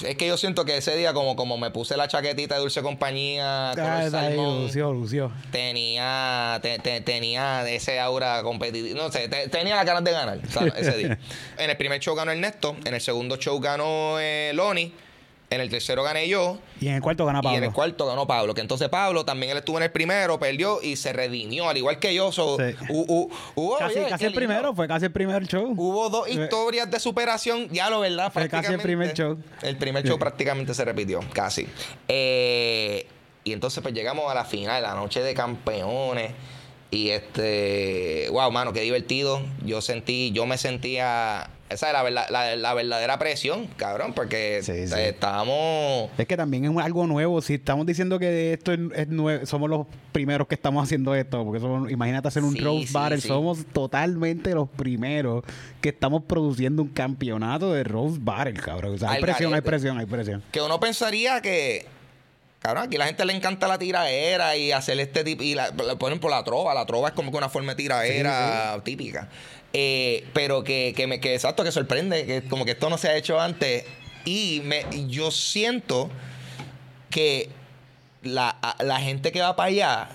Es que yo siento que ese día, como, como me puse la chaquetita de dulce compañía, color Ah, ahí salmón, lució, lució. tenía, te- te- tenía ese aura competitiva. No sé, te- tenía las ganas de ganar ¿sabes? ese día. En el primer show ganó Ernesto, en el segundo show ganó eh, Loni. En el tercero gané yo. Y en el cuarto gana Pablo. Y en el cuarto ganó Pablo. Que entonces Pablo también él estuvo en el primero, perdió y se redimió, al igual que yo. So, Sí. hu- hu- hubo, casi oye, casi qué el primero, lindo. fue casi el primer show. Hubo dos historias de superación, ya lo verdad. Fue casi el primer show. El primer show prácticamente se repitió, casi. Eh, y entonces pues llegamos a la final, la noche de campeones. Y este, wow, mano, qué divertido. Yo sentí, yo me sentía, esa es la, verdad- la, la verdadera presión, cabrón, porque Sí, sí. estábamos... Es que también es algo nuevo. Si estamos diciendo que esto es, es nue- somos los primeros que estamos haciendo esto, porque somos- imagínate hacer un Sí, Rose sí, Battle, somos totalmente los primeros que estamos produciendo un campeonato de Rose Battle, cabrón. O sea, hay Al presión, hay presión, hay presión. que uno pensaría que cabrón aquí la gente le encanta la tiraera y hacer este tipo y la, por ejemplo la trova la trova es como que una forma de tiraera típica Eh, pero que, que me que exacto que sorprende que como que esto no se ha hecho antes y me yo siento que la, la gente que va para allá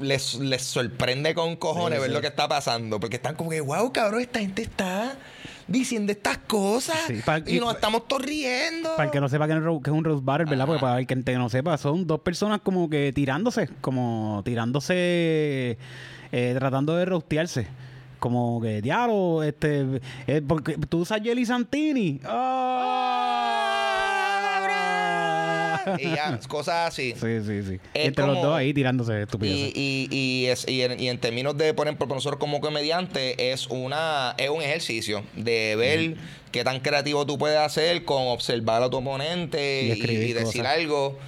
les, les sorprende con cojones Sí, ver sí. lo que está pasando porque están como que wow cabrón esta gente está diciendo estas cosas Sí, y y- nos estamos todos riendo Para el que no sepa que es un ro- que es un Rose Battle, ¿verdad? Porque para el que no sepa, son dos personas como que tirándose, como tirándose, eh, tratando de rostearse. Como que, diablo, este, eh, porque tú usas Jelly Santini. ¡Ah! y ya, cosas así. Sí, sí, sí. Es Entre los dos ahí tirándose Y, estupideces. y, y, es- y en, y en términos de, por ejemplo, nosotros como comediante, es una es un ejercicio de ver qué tan creativo tú puedes hacer con observar a tu oponente Y decir algo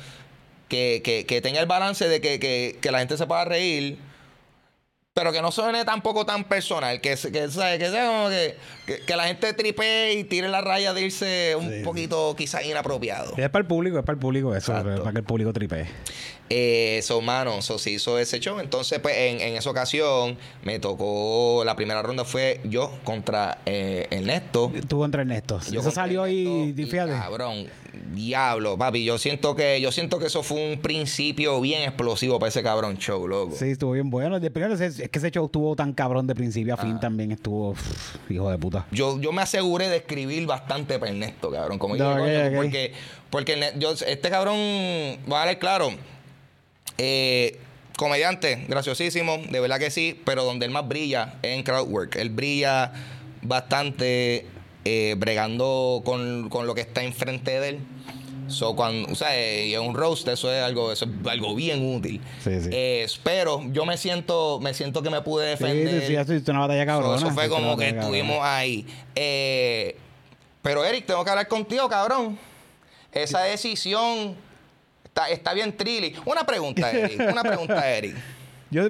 que, que, que tenga el balance de que, que, que la gente se pueda reír. Pero que no suene tampoco tan personal, que, que, ¿sabes? que sea como que, que, que la gente tripee y tire la raya de irse un Sí, sí. poquito quizás inapropiado. Es para el público, es para el público eso, es para que el público tripee. Eh, so, mano, so, se hizo ese show. Entonces, pues, en, en esa ocasión, me tocó. La primera ronda fue yo contra eh, Ernesto. Tú contra Ernesto. Yo Eso contra salió Ernesto, y, fíjate. Cabrón, diablo, papi. Yo siento que yo siento que eso fue un principio bien explosivo para ese cabrón show, loco. Sí, estuvo bien bueno. Primero, es es que ese show estuvo tan cabrón de principio a Ah. fin también estuvo hijo de puta. Yo, yo me aseguré de escribir bastante para Ernesto, cabrón. Como No, yo, ok, coño, ok. porque, porque yo, este cabrón, darle claro, eh, comediante, graciosísimo, de verdad que sí, pero donde él más brilla es en crowd work. Él brilla bastante eh, bregando con, con lo que está enfrente de él. So, cuando, o sea, eh, y en un roast eso es algo, eso es algo bien útil. Sí, sí. Eh, pero yo me siento, me siento que me pude Sí, defender. sí, sí, eso es una batalla So, cabrona. eso fue como que estuvimos ahí. Eh, pero Eric, tengo que hablar contigo, cabrón. Esa decisión está, está bien trilly. Una pregunta, Eric. Una pregunta, Eric. Yo,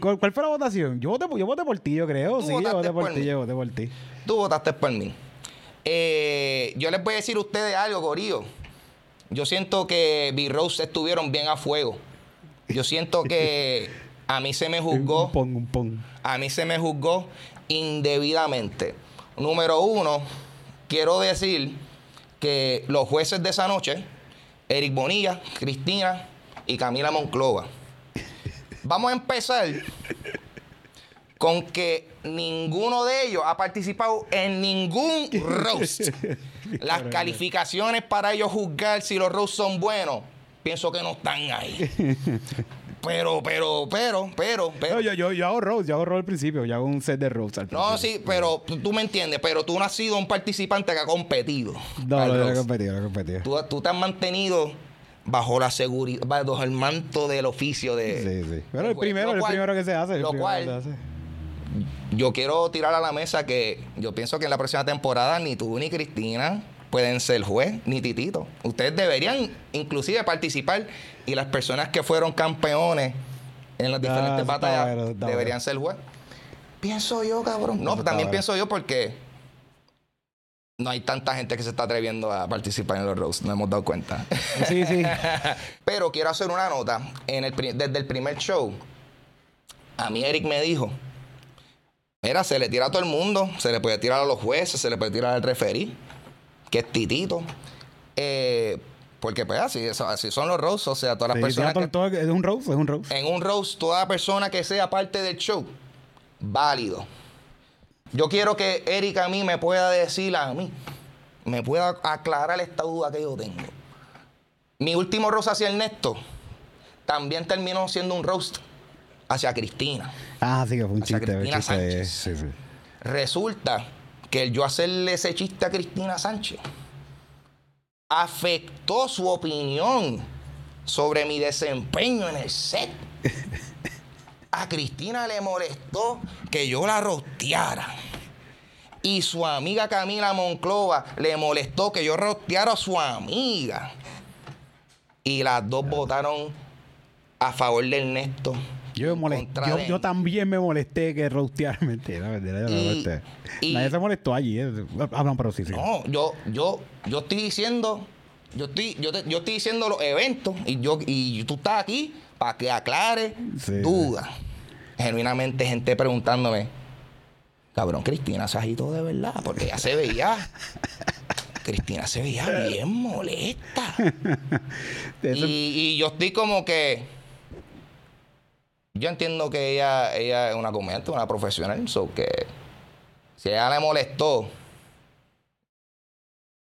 ¿cuál, fue la votación? Yo voté, por- yo voté por ti, yo creo. Sí, yo voté por, por ti, yo voté por ti. Tú votaste por mí. Eh, yo les voy a decir a ustedes algo, Corillo. Yo siento que B-Rose estuvieron bien a fuego. Yo siento que a mí se me juzgó. Un pon, un pon. a mí se me juzgó indebidamente. Número uno, quiero decir que los jueces de esa noche, Eric Bonilla, Cristina y Camila Monclova, vamos a empezar con que ninguno de ellos ha participado en ningún roast. Las calificaciones para ellos juzgar si los roasts son buenos, pienso que no están ahí. Pero, pero, pero, pero, pero. No, yo, yo, yo hago roast, yo hago roast al principio, yo hago un set de roast al principio. No, sí, pero tú, tú me entiendes, pero tú no has sido un participante que ha competido. No, no, no he competido, no he competido. Tú, tú te has mantenido bajo la seguridad, bajo el manto del oficio de. Sí, sí. Pero el primero, el primero que se hace. Lo cual. Yo quiero tirar a la mesa que yo pienso que en la próxima temporada ni tú ni Cristina pueden ser juez, ni Titito. Ustedes deberían inclusive participar y las personas que fueron campeones en las Ah, diferentes batallas bueno, deberían bueno. ser juez. Pienso yo, cabrón. No, está también bueno. pienso yo porque no hay tanta gente que se está atreviendo a participar en los roasts, nos hemos dado cuenta. Sí, sí. Pero quiero hacer una nota. En el, pri- desde el primer show, a mí Eric me dijo, mira, se le tira a todo el mundo, se le puede tirar a los jueces, se le puede tirar al referí, que es Titito. Eh, porque pues así, así son los roasts, o sea, todas las Sí, personas que- todo- es un roast, es un roast. en un roast, toda persona que sea parte del show, válido. Yo quiero que Eric a mí me pueda decir a mí, me pueda aclarar esta duda que yo tengo. Mi último roast hacia Ernesto también terminó siendo un roast hacia Cristina. Ah, sí, que fue un Hacia chiste. Cristina chiste de- Sánchez. sí, sí. Resulta que el yo hacerle ese chiste a Cristina Sánchez afectó su opinión sobre mi desempeño en el set. A Cristina le molestó que yo la rosteara. Y su amiga Camila Monclova le molestó que yo rosteara a su amiga. Y las dos votaron a favor de Ernesto. Yo, me molest- yo, yo también me molesté que rostear. Mentira, mentira, yo me molesté. y- Nadie se molestó allí. eh. Ah, pero sí, sí. No, yo, yo, yo estoy diciendo, yo estoy, yo, te- yo estoy diciendo los eventos y yo, y tú estás aquí para que aclare Sí, dudas. Genuinamente gente preguntándome, cabrón, Cristina se agitó de verdad, porque ya se veía. Cristina se veía bien molesta. Y yo estoy como que. Yo entiendo que ella, ella es una comediante, una profesional, so que si ella le molestó,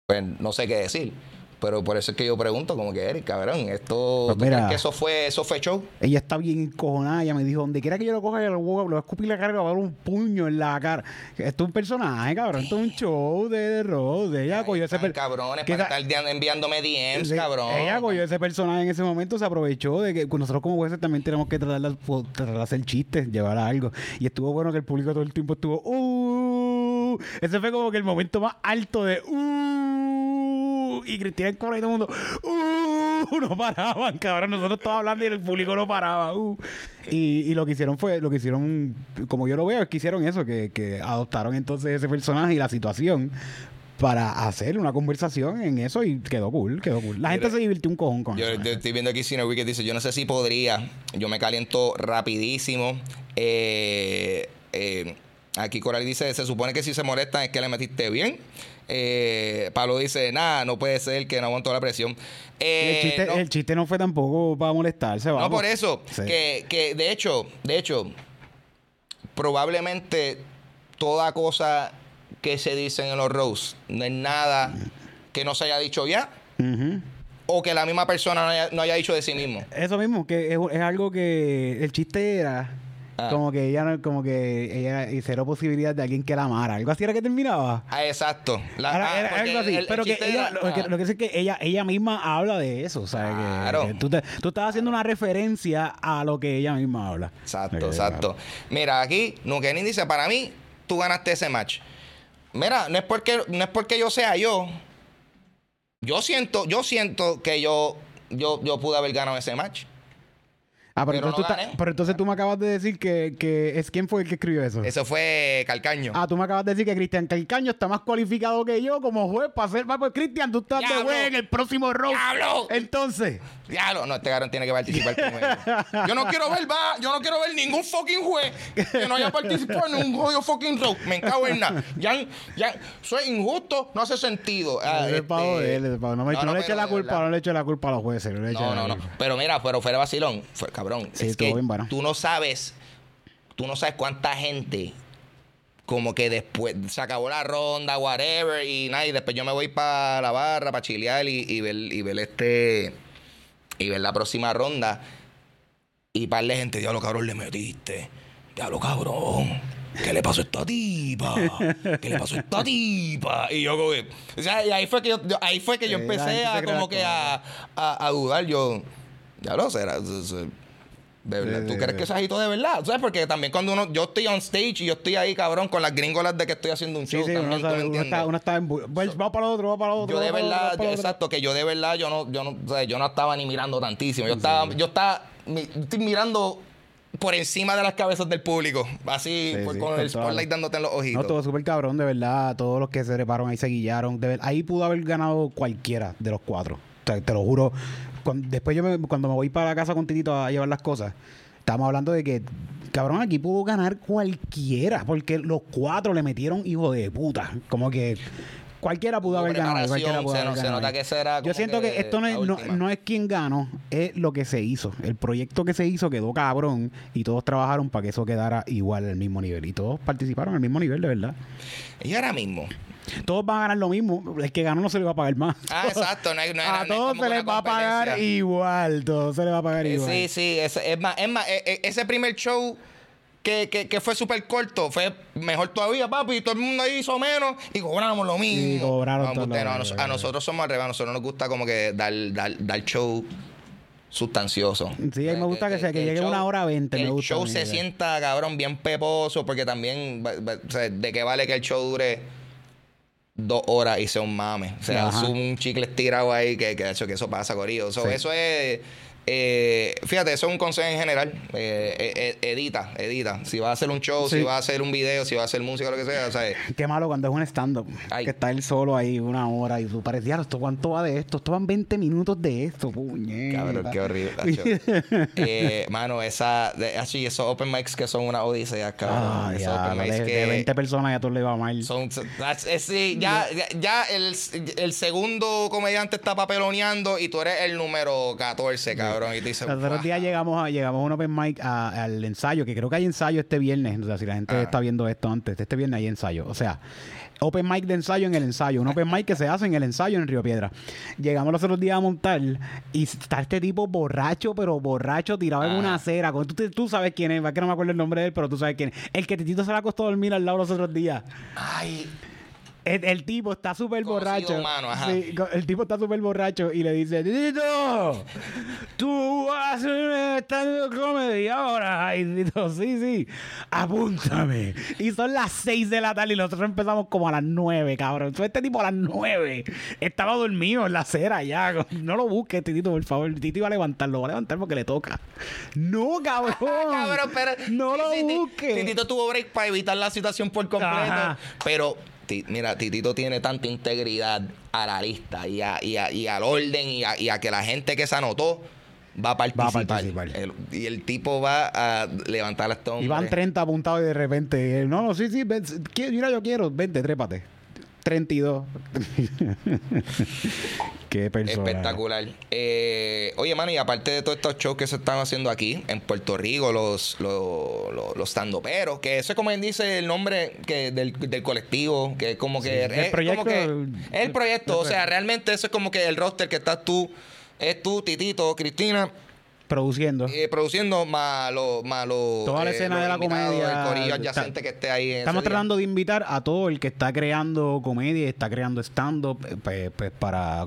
pues no sé qué decir. Pero por eso es que yo pregunto, como que, Eric, cabrón, esto. Pues ¿tú crees mira. que eso fue, eso fue show? Ella está bien encojonada. Ella me dijo, donde quiera que yo lo coja, yo lo voy a, le voy a escupir la cara y le voy a dar un puño en la cara. Esto es un personaje, cabrón. Esto es un show de, de Rose. Ella cogió ese... Están per- cabrones que para esa- estar enviándome DMs, Sí, cabrón. Ella cogió ese personaje en ese momento, se aprovechó de que nosotros como jueces también tenemos que tratar de, po- tratar de hacer chistes, llevar a algo. Y estuvo bueno que el público todo el tiempo estuvo, ¡uh! Ese fue como que el momento más alto de, ¡uh! Y Cristina en coro y todo el mundo, ¡uh! No paraban, cabrón. Nosotros estábamos hablando y el público no paraba, ¡uh! Y, y lo que hicieron fue, lo que hicieron, como yo lo veo, es que hicieron eso, que, que adoptaron entonces ese personaje y la situación para hacer una conversación en eso y quedó cool, quedó cool. La gente se divirtió un cojón con Yo, eso. yo estoy viendo aquí Cine Wicked dice, yo no sé si podría, yo me caliento rapidísimo. Eh, eh, aquí Coral dice, se supone que si se molestan es que le metiste bien. Eh, Pablo dice, nada, no puede ser que no aguantó la presión. Eh, el, chiste, no, el chiste no fue tampoco para molestarse, no por eso, Sí. que, que de hecho, de hecho, probablemente toda cosa que se dicen en los roasts no es nada que no se haya dicho ya o que la misma persona no haya, no haya dicho de sí mismo. Eso mismo, que es, es algo que el chiste era Ah. como que ella no- como que ella y cero posibilidad de alguien que la amara. Algo así era que terminaba. Ah, exacto. La- Era, ah, era porque algo así. el- el pero que ella, era- lo, que, lo que es que ella, ella misma habla de eso. O sea, Claro. que, tú, te- tú estás haciendo una referencia a lo que ella misma habla. Exacto, exacto. Mira, aquí Nukenin dice, para mí, tú ganaste ese match. Mira, no es porque, no es porque yo sea yo. Yo siento, yo siento que yo, yo, yo pude haber ganado ese match. Ah, pero, Pero entonces, no tú estás- gané. pero entonces tú me acabas de decir que, que es quién fue el que escribió eso. Eso fue Calcaño. Ah, tú me acabas de decir que Cristian Calcaño está más cualificado que yo como juez para ser. Pues Cristian, tú estás de juez en el próximo round. ¡Diablo! Entonces, Diablo, no, este cabrón tiene que participar primero. Yo no quiero ver, va, yo no quiero ver ningún fucking juez que no haya participado en un jodido fucking road. Me encago en nada. Ya, ya, soy injusto, no hace sentido. Ah, este- no, me- No, no no, le eche la culpa, no le eche la culpa a los jueces. No, le No, no. Pero mira, pero fuera vacilón. Fue, cabrón. Sí, es que bien bueno. tú no sabes, tú no sabes cuánta gente como que después se acabó la ronda, whatever, y nada, y después yo me voy para la barra, para chilear y, y ver, y ver este, y ver la próxima ronda. Y par de gente, diablo cabrón, le metiste. Diablo cabrón. ¿Qué le pasó a esta tipa? ¿Qué le pasó a esta tipa? Y yo como que, o sea, y ahí fue que yo, ahí fue que yo la empecé a como que a, a, a dudar. Yo, ya lo será. se- se- De verdad, Sí, ¿tú sí, crees sí. que se agitó de verdad? ¿Sabes? Porque también cuando uno, yo estoy on stage y yo estoy ahí, cabrón, con las gringolas de que estoy haciendo un show, uno, también, ¿tú sabe- me uno está, uno está en. bu- Va va para el otro, va para el otro. yo de verdad, otro. exacto, que yo de verdad, yo no, yo no, o sea, yo no estaba ni mirando tantísimo. Yo estaba, yo estaba, mi- estoy mirando por encima de las cabezas del público. Así, Sí, por- sí, con el spotlight dándote en los ojitos. No, todo súper cabrón, de verdad. Todos los que se treparon ahí se guillaron. De ver- ahí pudo haber ganado cualquiera de los cuatro. O sea, te lo juro. Cuando, después yo me- cuando me voy para la casa con Titito a llevar las cosas, estamos hablando de que, cabrón, aquí pudo ganar cualquiera. Porque los cuatro le metieron hijo de puta. Como que Cualquiera pudo haber ganado. Cualquiera pudo se haber se ganado nota que ese era Yo siento que, que esto no es, no, no es quien ganó, es lo que se hizo. El proyecto que se hizo quedó cabrón y todos trabajaron para que eso quedara igual al mismo nivel. Y todos participaron al mismo nivel, de verdad. Y ahora mismo. Todos van a ganar lo mismo. El que ganó no se le va a pagar más. Ah, exacto. No, hay- no a no todos se les va a pagar igual. Todos se les va a pagar Eh, igual. Sí, sí, es, es más, es más, eh, eh, ese primer show que, que, que fue súper corto fue mejor todavía, papi. Todo el mundo ahí hizo menos y cobramos lo mismo. Y cobraron No, todo usted lo no, mismo, a nosotros somos al revés, a nosotros nos gusta como que dar, dar, dar show sustancioso. Sí, a mí me gusta que sea- que llegue una hora veinte, me el gusta show se sienta, cabrón, bien peposo, porque también, o sea, ¿de qué vale que el show dure dos horas y sea un mame? O sea, un chicle estirado ahí que, que, hecho, que eso pasa, corillo. So, Sí. Eso es... eh, fíjate, eso es un consejo en general. Eh, eh, edita, edita. Si vas a hacer un show, Sí. si vas a hacer un video, si vas a hacer música, lo que sea, sea, Qué malo cuando es un stand-up. Que está él solo ahí una hora y tú parecías, ¿esto cuánto va de esto? Esto van 20 minutos de esto, puñeta. Cabrón, qué horrible. eh, mano, esa, de, así, esos open mics que son una odisea, cabrón. Ah, esos ya, open mics de, que de 20 personas ya todo le va mal. son, sí, ya, ya, ya el, el segundo comediante está papeloneando y tú eres el número 14, cabrón. Y Los otros días llegamos a, llegamos a un open mic a- al ensayo, que creo que hay ensayo este viernes. O sea, si la gente Ah. está viendo esto antes, este viernes hay ensayo. O sea, open mic de ensayo en el ensayo. Un open mic que se hace en el ensayo en Río Piedra. Llegamos los otros días a montar y está este tipo borracho, pero borracho, tirado en Ah. una acera. Con- Tú, sabes quién es, va que no me acuerdo el nombre de él, pero tú sabes quién es. El que Titito se la acostó a dormir al lado los otros días. Ay, El, el tipo está súper borracho. humano, ajá. Sí, co- el tipo está súper borracho y le dice, Tito, tú haces stand comedy ahora. Y Tito, sí, sí, apúntame. Y son las 6 de la tarde y nosotros empezamos como a las 9, cabrón. Entonces este tipo a las 9 estaba dormido en la acera ya. No lo busques, Titito, por favor. Tito iba a levantarlo, lo va a levantar porque le toca. No, cabrón. cabrón, pero. no lo busques. Titito tuvo break para evitar la situación por completo. Ajá. Pero, mira, Titito tiene tanta integridad a la lista y, a- y a- y al orden y a, y a que la gente que se anotó va a participar. participar. El- y el tipo va a levantar a este hombre. Iban 30 apuntados y de repente, él, no, no, sí, sí, ven, mira, yo quiero, vente, trépate. 32. Qué persona. Espectacular. Eh, oye, mano, y aparte de todos estos shows que se están haciendo aquí en Puerto Rico, los, los, los, los que eso es como él dice el nombre que del, del colectivo, que es como que Sí, es, del proyecto, como que el- el proyecto. el O sea, realmente eso es como que el roster que estás tú, es tú, Titito, Cristina, Produciendo. eh, produciendo más los. Más Toda la eh, escena de la comedia. El corillo Está- adyacente que esté ahí. ese Estamos día. tratando de invitar a todo el que está creando comedia está creando stand-up eh, pues, pues, para,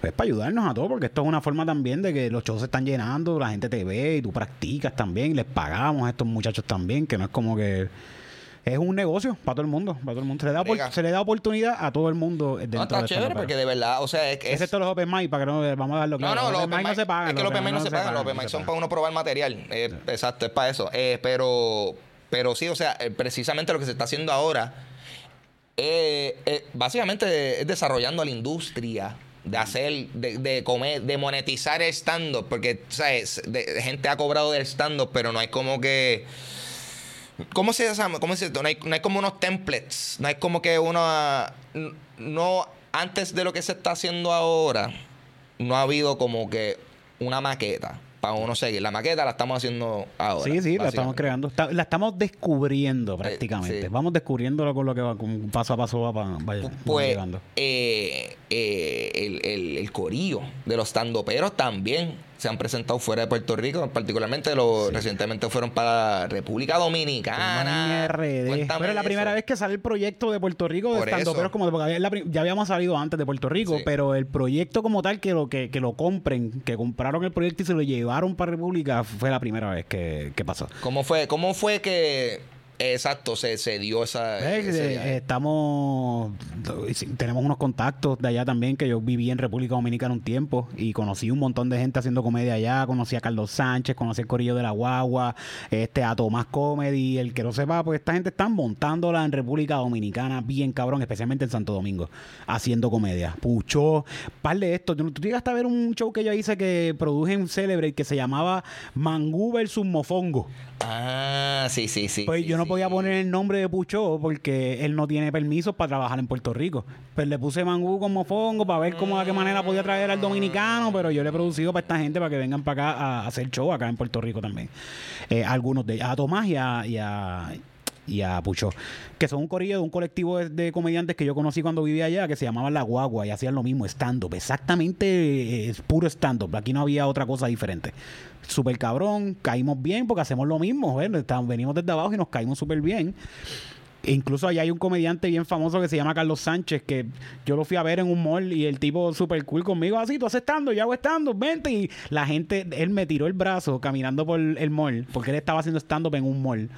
pues, para ayudarnos a todos, porque esto es una forma también de que los shows se están llenando, la gente te ve y tú practicas también, les pagamos a estos muchachos también, que no es como que... Es un negocio para todo el mundo, para todo el mundo. Se le da, se le da oportunidad a todo el mundo dentro No, está de chévere porque de verdad, o sea, es, es- Excepto los open mic, para que no vamos a darlo No, claro. no, los open mic no se pagan. Es que los open mic no se pagan, los open no mic son para uno probar material. Eh, Exacto, es para eso. Eh, pero, pero sí, o sea, eh, precisamente lo que se está haciendo ahora eh, básicamente es desarrollando la industria de hacer, de, de comer, de monetizar el stand-up, porque, ¿sabes? De gente ha cobrado del stand-up, pero no hay como que... ¿Cómo se llama? ¿Cómo se, no, hay, no hay como unos templates, no hay como que una... No, antes de lo que se está haciendo ahora, no ha habido como que una maqueta para uno seguir. La maqueta la estamos haciendo ahora. Sí, sí, la estamos creando. Está- la estamos descubriendo prácticamente. sí. Vamos descubriéndolo con lo que va, con paso a paso va, vaya, vamos Pues llegando. eh, eh, el, el, el corillo de los tandoperos también se han presentado fuera de Puerto Rico, particularmente los recientemente fueron para República Dominicana. RD. Pero es la primera vez que sale el proyecto de Puerto Rico de estando, pero como de- la ya habíamos salido antes de Puerto Rico, Sí. pero el proyecto como tal que lo que, que lo compren, que compraron el proyecto y se lo llevaron para República, fue la primera vez que, que pasó. ¿Cómo fue, cómo fue que exacto se, se dio esa Eh, eh, estamos tenemos unos contactos de allá también que yo viví en República Dominicana un tiempo y conocí un montón de gente haciendo comedia allá. Conocí a Carlos Sánchez conocí al Corillo de la Guagua este a Tomás Comedy el que no sepa pues esta gente está montándola en República Dominicana bien cabrón especialmente en Santo Domingo haciendo comedia. Pucho par de esto tú, tú llegaste a ver un show que yo hice que produje un Celebrate que se llamaba Mangú versus Mofongo. Ah, sí, sí, sí. Pues sí, yo no sí. podía poner el nombre de Pucho porque él no tiene permiso para trabajar en Puerto Rico. Pues le puse Mangú como fongo para ver cómo de qué manera podía traer al dominicano, pero yo le he producido para esta gente para que vengan para acá a hacer show acá en Puerto Rico también. Eh, algunos de a Tomás y a, y a y a Pucho, que son un corillo de un colectivo de, comediantes que yo conocí cuando vivía allá, que se llamaban La Guagua y hacían lo mismo, stand-up, exactamente eh, es puro stand-up, aquí no había otra cosa diferente. Súper cabrón, caímos bien porque hacemos lo mismo, venimos desde abajo y nos caímos súper bien. E incluso allá hay un comediante bien famoso que se llama Carlos Sánchez, que yo lo fui a ver en un mall y el tipo súper cool conmigo, así, tú haces estando, yo hago estando, vente. Y la gente, él me tiró el brazo caminando por el mall, porque él estaba haciendo stand-up en un mall.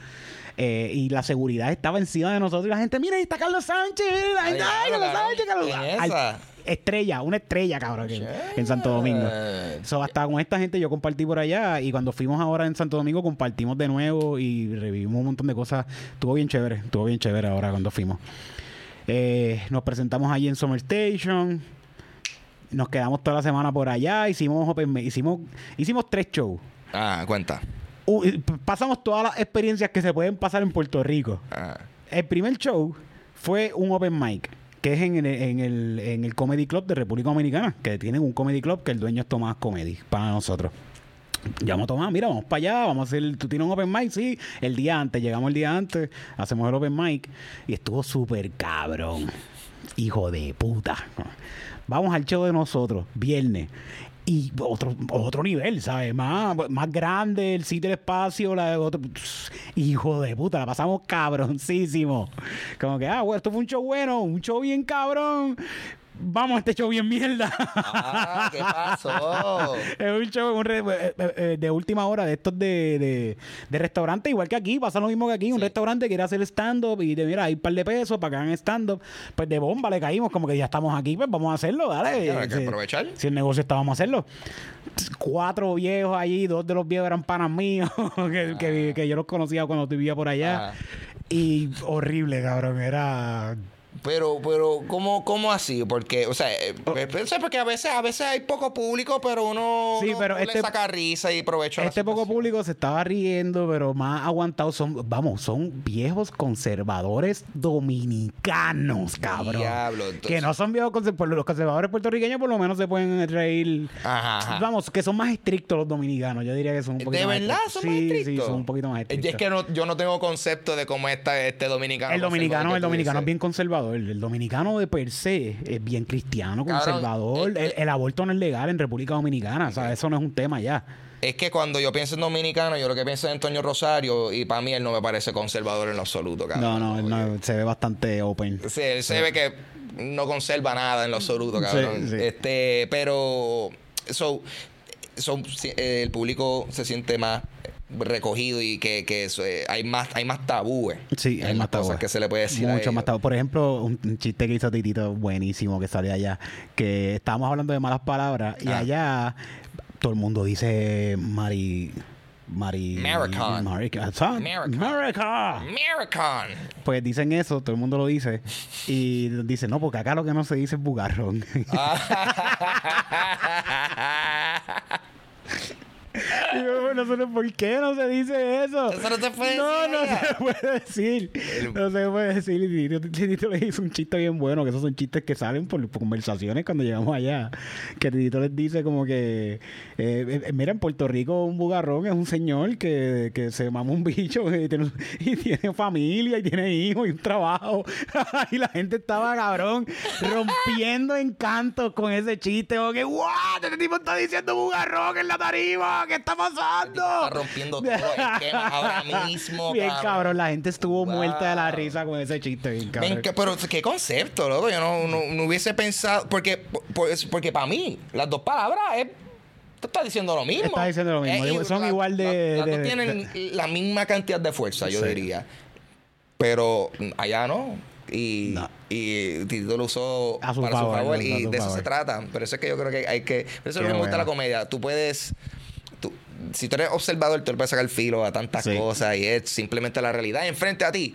Eh, y la seguridad estaba encima de nosotros y la gente, mira, ahí está Carlos Sánchez, mira, Ay, Carlos Sánchez, Carlos ¿quién es Al- esa? Estrella, una estrella, cabrón, que- en Santo Domingo. So, hasta con esta gente yo compartí por allá y cuando fuimos ahora en Santo Domingo compartimos de nuevo y revivimos un montón de cosas. Estuvo bien chévere, estuvo bien chévere ahora cuando fuimos. Eh, nos presentamos allí en Summer Station. Nos quedamos toda la semana por allá. Hicimos hicimos, hicimos tres shows. Ah, cuenta. Uh, p- pasamos todas las experiencias que se pueden pasar en Puerto Rico. Ah. El primer show fue un open mic, que es en el, en el, en el Comedy Club de República Dominicana, que tienen un Comedy Club que el dueño es Tomás Comedy para nosotros. Llamamos a Tomás, mira, vamos para allá, vamos a hacer, tú tienes un open mic, sí, el día antes, llegamos el día antes, hacemos el open mic y estuvo súper cabrón, hijo de puta. Vamos al show de nosotros, viernes. Y otro, otro nivel, ¿sabes? Más, más grande, el sitio, el espacio, la otro, hijo de puta, la pasamos cabroncísimo. Como que, ah, esto fue un show bueno, un show bien cabrón. Vamos a este show bien mierda. Ah, ¿qué pasó? Es un show un re- eh, eh, eh, de última hora de estos de, de, de restaurante, igual que aquí, pasa lo mismo que aquí. Un restaurante quiere hacer stand-up y de mira, hay un par de pesos para que hagan stand-up. Pues de bomba le caímos, como que ya estamos aquí, pues vamos a hacerlo, dale. Claro, hay que Si- aprovechar. Si el negocio está, vamos a hacerlo. Cuatro viejos allí, dos de los viejos eran panas míos, que, que, que yo los conocía cuando vivía por allá. Ah. Y horrible, cabrón, era... Pero, pero, ¿cómo, cómo así? Porque, o sea, eh, Oh. eh, porque a veces, a veces hay poco público, pero uno, Sí, uno pero le este- saca risa y provecho Este poco público se estaba riendo, pero más aguantados son, vamos, son viejos conservadores dominicanos, cabrón. Diablo, entonces- Que no son viejos conservadores, los conservadores puertorriqueños por lo menos se pueden reír. Ajá, ajá. Vamos, que son más estrictos los dominicanos, yo diría que son un poquito ¿De más verdad estrictos. son más estrictos? Sí, son un poquito más Es estrictos. que no, yo no tengo concepto de cómo está este dominicano. el dominicano, el dominicano es bien conservador. El dominicano de per se es bien cristiano, conservador. eh, el, el aborto no es legal en República Dominicana. O sea, eso no es un tema ya. Es que cuando yo pienso en dominicano, yo lo que pienso es en Antonio Rosario y para mí él no me parece conservador en lo absoluto, No, cabrón. no, él no, se ve bastante open. Sí, él se ve que no conserva nada en lo absoluto, cabrón. Sí, sí. Este, pero so, so, si- eh, el público se siente más recogido y que, que eso, eh, hay más hay más tabúes. Sí, hay más las cosas que se le puede decir a Mucho más ellos. tabú. Por ejemplo, un, chiste que hizo Titito buenísimo que salió allá, que estábamos hablando de malas palabras y Ah. allá todo el mundo dice Mari... Mari... America. American. Pues dicen eso, todo el mundo lo dice. Y dicen, no, porque acá lo que no se dice es bugarrón. Y yo, bueno, eso no- ¿por qué no se dice eso? Eso no se puede No, decir no se puede decir. El- No se puede decir. Y Tito- le hizo un chiste bien bueno, que esos son chistes que salen por, por conversaciones cuando llegamos allá. Que Tito les dice como que, eh, eh, mira, en Puerto Rico un bugarrón es un señor que, que se mama un bicho y tiene, y tiene familia y tiene hijos y un trabajo. y la gente estaba, cabrón, rompiendo encantos con ese chiste. Como que, ¡what! Este tipo está diciendo bugarrón en la tarima. ¿Qué está pasando? Está rompiendo todos los esquemas ahora mismo, Bien, cabrón. cabrón. La gente estuvo Wow. muerta de la risa con ese chiste, bien, cabrón. Ven que- pero qué concepto, loco. Yo no, no, no hubiese pensado. Porque, por- porque para mí, las dos palabras es. Tú estás diciendo lo mismo. Estás diciendo lo mismo. Eh, Son la- igual de- la- Las de- tienen la misma cantidad de fuerza, yo Sí. diría. Pero allá no. Y, No. y Tito lo usó A su para favor, su favor. Y su de eso se trata. Pero eso es que yo creo que hay que. Eso es lo que me gusta la comedia. Tú puedes. Si tú eres observador, tú le puedes sacar filo a tantas Sí. cosas y es simplemente la realidad enfrente a ti.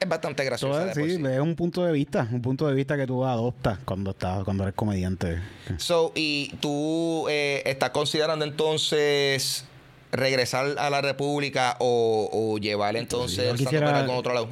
Es bastante graciosa. Por sí, sí. es un punto de vista, un punto de vista que tú adoptas cuando estás, cuando eres comediante. So, y tú eh, estás considerando entonces regresar a la República o, o llevar entonces yo el quisiera- algún otro lado?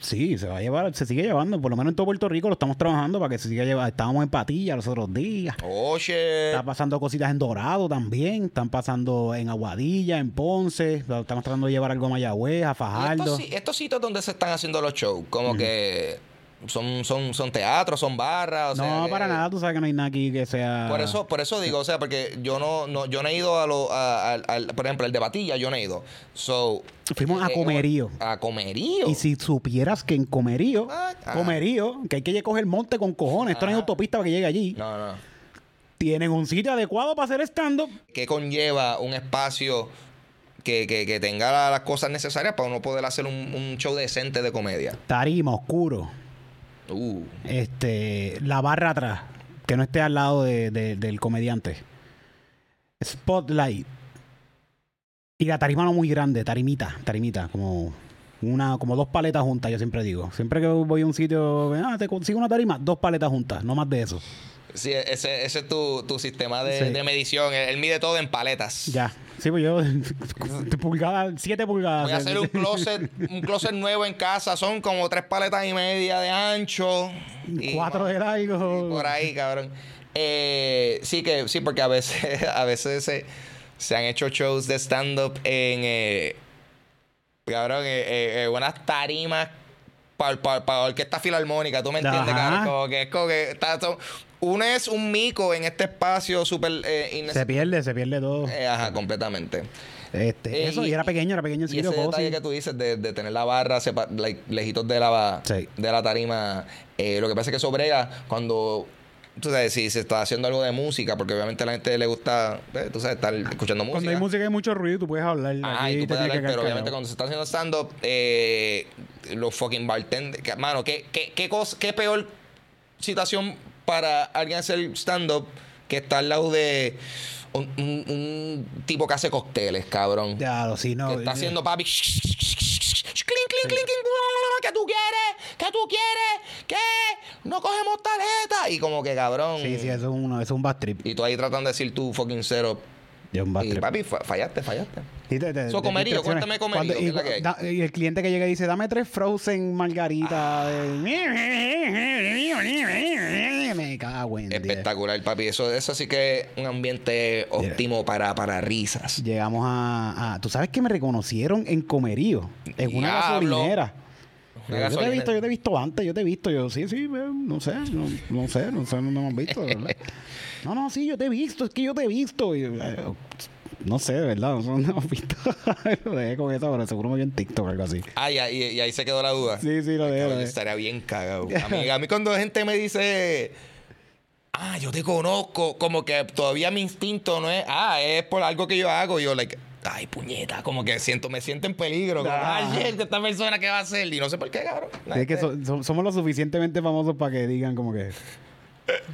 Sí, se va a llevar, se sigue llevando. Por lo menos en todo Puerto Rico lo estamos trabajando para que se siga llevando. Estábamos en Patilla los otros días. Oh, shit. Está pasando cositas en Dorado también. Están pasando en Aguadilla, en Ponce. Estamos tratando de llevar algo a Mayagüez, a Fajardo. estos, estos sitios donde se están haciendo los shows, como que son, son, son teatros, son barras. o no, para nada. Tú sabes que no hay nada aquí que sea. Por eso, por eso digo, o sea, porque yo no, no, yo no he ido a lo, a- al- al- por ejemplo, el de Batilla, yo no he ido. So, Fuimos a eh, Comerío. A Comerío. Y si supieras que en Comerío, Ah, ah. Comerío, que hay que coger monte con cojones, esto no hay Ajá. autopista para que llegue allí, No, no. tienen un sitio adecuado para hacer stand-up. ¿Qué conlleva un espacio que, que, que tenga la- las cosas necesarias para uno poder hacer un, un show decente de comedia? Tarima, oscuro. Uh. este la barra atrás que no esté al lado de- de- del comediante spotlight y la tarima no muy grande tarimita tarimita como una como dos paletas juntas yo siempre digo siempre que voy a un sitio ah, te consigo una tarima dos paletas juntas no más de eso Sí, ese, ese es tu, tu sistema de, Sí. de medición. Él, él mide todo en paletas. ya sí pues yo pulgadas siete pulgadas Voy a hacer un closet, un closet nuevo en casa. Son como tres paletas y media de ancho. Y- cuatro de largo Por ahí, cabrón. Eh, sí que, sí, porque a veces, a veces se, se han hecho shows de stand-up en eh, cabrón, eh, eh, unas tarimas para orquesta filarmónica, ¿tú me entiendes, Ajá. cabrón? Como que es como que está todo- uno es un mico en este espacio súper eh, se pierde se pierde todo eh, ajá, completamente. este Eh, eso y, era pequeño era pequeño el Y sitio ese Cosi. detalle que tú dices de, de tener la barra sepa- like, lejitos de la, Sí. de la tarima, eh, lo que pasa es que eso brega cuando, tú sabes, si se está haciendo algo de música, porque obviamente a la gente le gusta, eh, tú sabes, estar escuchando música. cuando hay música hay mucho ruido tú puedes hablar aquí y tú puedes hablar, pero obviamente cuando se está haciendo stand-up, eh, los fucking bartenders, mano, ¿qué, qué, qué, cosa, ¿qué peor situación para alguien hacer stand-up que está al lado de un, un- un tipo que hace cócteles, cabrón? Ya, lo sí, no. que está eh, haciendo papi. ¿Qué tú quieres? ¿Qué tú quieres? ¿Qué? No cogemos tarjeta. Y como que cabrón. Sí, sí, eso es, uno, eso es un bad trip. Y tú ahí tratando de decir tu fucking cero. Bad Y papi, fa- fallaste, fallaste. Y te- te- So, te- comerío, cuéntame comerío, Cuando- ¿qué y, que da- el cliente que llega y dice, dame tres frozen margarita. de- Me cago en diez. Espectacular, papi. Eso, eso sí que es un ambiente óptimo para, para risas. Llegamos a, a- ¿Tú sabes que me reconocieron en Comerío? En una Diablo. gasolinera. Yo te he visto, yo te he visto antes, yo te he visto, yo, sí, sí, no sé, no, no sé, no sé, no me hemos visto. No, no, sí, yo te he visto, es que yo te he visto. Y, eh, no sé, de verdad, no, no hemos visto. lo dejé con eso, pero seguro me vio en TikTok o algo así. Ah, y, ahí- y ahí se quedó la duda. Sí, sí, lo dejé. Cabrón, estaría bien cagado. A mí, a mí cuando gente me dice, ah, yo te conozco, como que todavía mi instinto no es, ah, es por algo que yo hago. Y yo, like, ay, puñeta, como que siento, me siento en peligro. Como, ay, esta persona que va a hacer. Y no sé por qué, cabrón. Es que so- so- somos lo suficientemente famosos para que digan como que...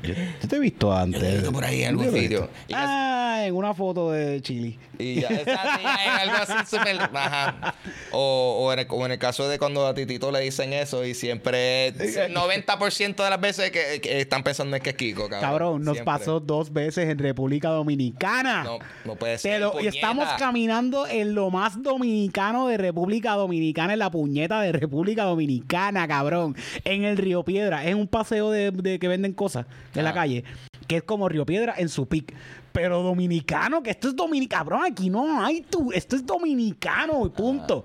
Yo, yo te he visto antes. Yo te he visto por ahí en algún sitio. Ah, en una foto de Chile. Y ya, exacto, ya es algo así súper. Ajá. O, o, en el, o en el caso de cuando a Titito le dicen eso y siempre. 90% de las veces que, que están pensando en que es Kiko, cabrón. Cabrón, nos Siempre. pasó dos veces en República Dominicana. No, no puede ser. Te lo- y estamos caminando en lo más dominicano de República Dominicana, en la puñeta de República Dominicana, cabrón. En el Río Piedra. Es un paseo de, de que venden cosas en la calle, que es como Río Piedra en su pic. Pero dominicano, que esto es dominicano, cabrón, aquí no hay tú, esto es dominicano, y punto.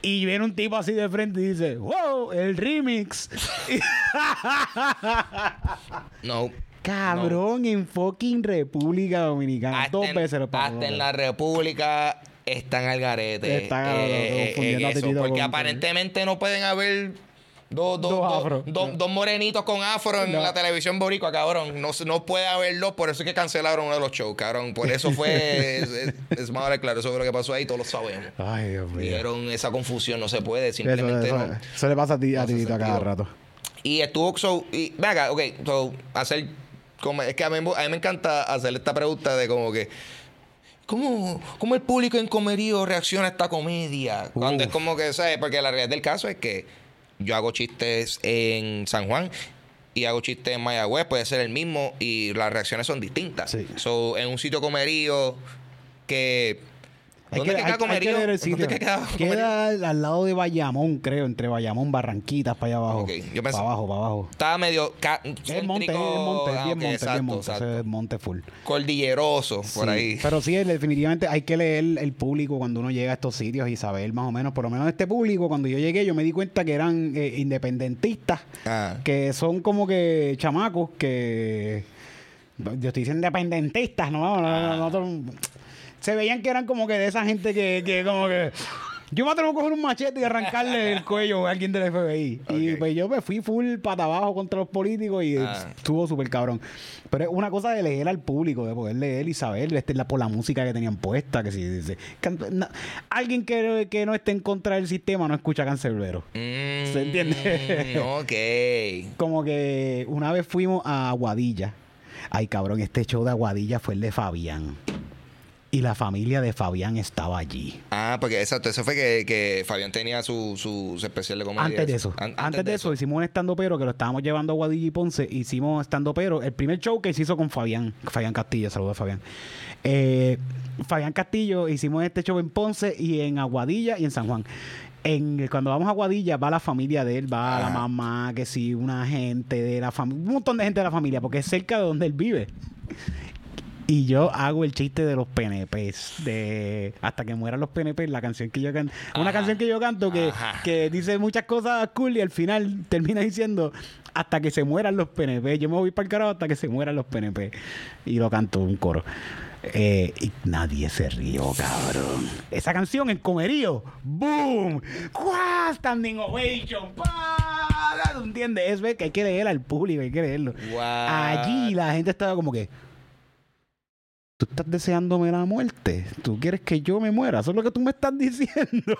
Y viene un tipo así de frente y dice, wow, el remix. No. Cabrón, en fucking República Dominicana. Hasta Dos en- veces lo. Hasta en la República están al garete. Están eh, eh, eso, Titito porque aparentemente no pueden haber dos, dos, Dos afros. dos- morenitos con afro en No. la televisión boricua, cabrón. No, no puede haberlo, por eso es que cancelaron uno de los shows, cabrón. Por eso fue. es, es, es más claro, eso fue lo que pasó ahí, todos lo sabemos. Ay, Dios mío. Vieron esa confusión, no se puede, simplemente eso- no. eso le pasa a ti, a Titito a cada rato. Y estuvo, so, y, ven acá, ok, so, hacer, como, es que a mí, a mí me encanta hacer esta pregunta de como que, ¿cómo, cómo el público en Comerío reacciona a esta comedia? Cuando es como que, ¿sabes? Porque la realidad del caso es que yo hago chistes en San Juan y hago chistes en Mayagüez, puede ser el mismo y las reacciones son distintas. Sí. So, en un sitio comerío que ¿Dónde que- queda que queda Queda al, al lado de Bayamón, creo, entre Bayamón, Barranquitas, para allá abajo. Yo pensé- Para abajo, para abajo. Estaba medio Es monte, es monte, ah, bien monte, exacto, bien monte. exacto. Ese es monte full. Cordilleroso, por Sí, ahí. Pero sí, definitivamente hay que leer el público cuando uno llega a estos sitios y saber más o menos, por lo menos este público, cuando yo llegué, yo me di cuenta que eran eh, independentistas, Ah. que son como que chamacos que. Yo estoy diciendo independentistas, ¿no? no, no, no, no, se veían que eran como que de esa gente que, que como que. Yo me atrevo a coger un machete y arrancarle el cuello a alguien del FBI. Y pues yo me fui full pata abajo contra los políticos y Ah. estuvo súper cabrón. Pero es una cosa de leer al público, de poder leer y saber este, la, por la música que tenían puesta. Que si, dice alguien que, que no esté en contra del sistema no escucha cancerbero. Mm, ¿Se entiende? ok. Como que una vez fuimos a Aguadilla. Ay, cabrón, este show de Aguadilla fue el de Fabián. Y la familia de Fabián estaba allí. Ah, porque exacto, eso fue que, que Fabián tenía su, su, su especial de comedia. Antes de eso. An- antes, de eso, hicimos un estando pero que lo estábamos llevando a Guadilla y Ponce. Hicimos estando pero. El primer show que se hizo con Fabián. Fabián Castillo, saludos a Fabián. Eh, Fabián Castillo, hicimos este show en Ponce y en Aguadilla y en San Juan. En, cuando vamos a Aguadilla va la familia de él, va la Ajá. mamá, que sí, una gente de la familia, un montón de gente de la familia, porque es cerca de donde él vive. Y yo hago el chiste de los PNPs, de hasta que mueran los PNP, la canción que yo canto. Una Ajá. canción que yo canto que, Ajá. que dice muchas cosas cool y al final termina diciendo hasta que se mueran los PNP. Yo me voy para el carajo hasta que se mueran los PNP. Y lo canto un coro. Eh, y nadie se rió, cabrón. Esa canción en comerío, ¡boom! ¡Cuá! Standing ovation. ¿Tú entiendes? Es ver que hay que leer al público, hay que leerlo. What? Allí la gente estaba como que. Tú estás deseándome la muerte. Tú quieres que yo me muera. Eso es lo que tú me estás diciendo.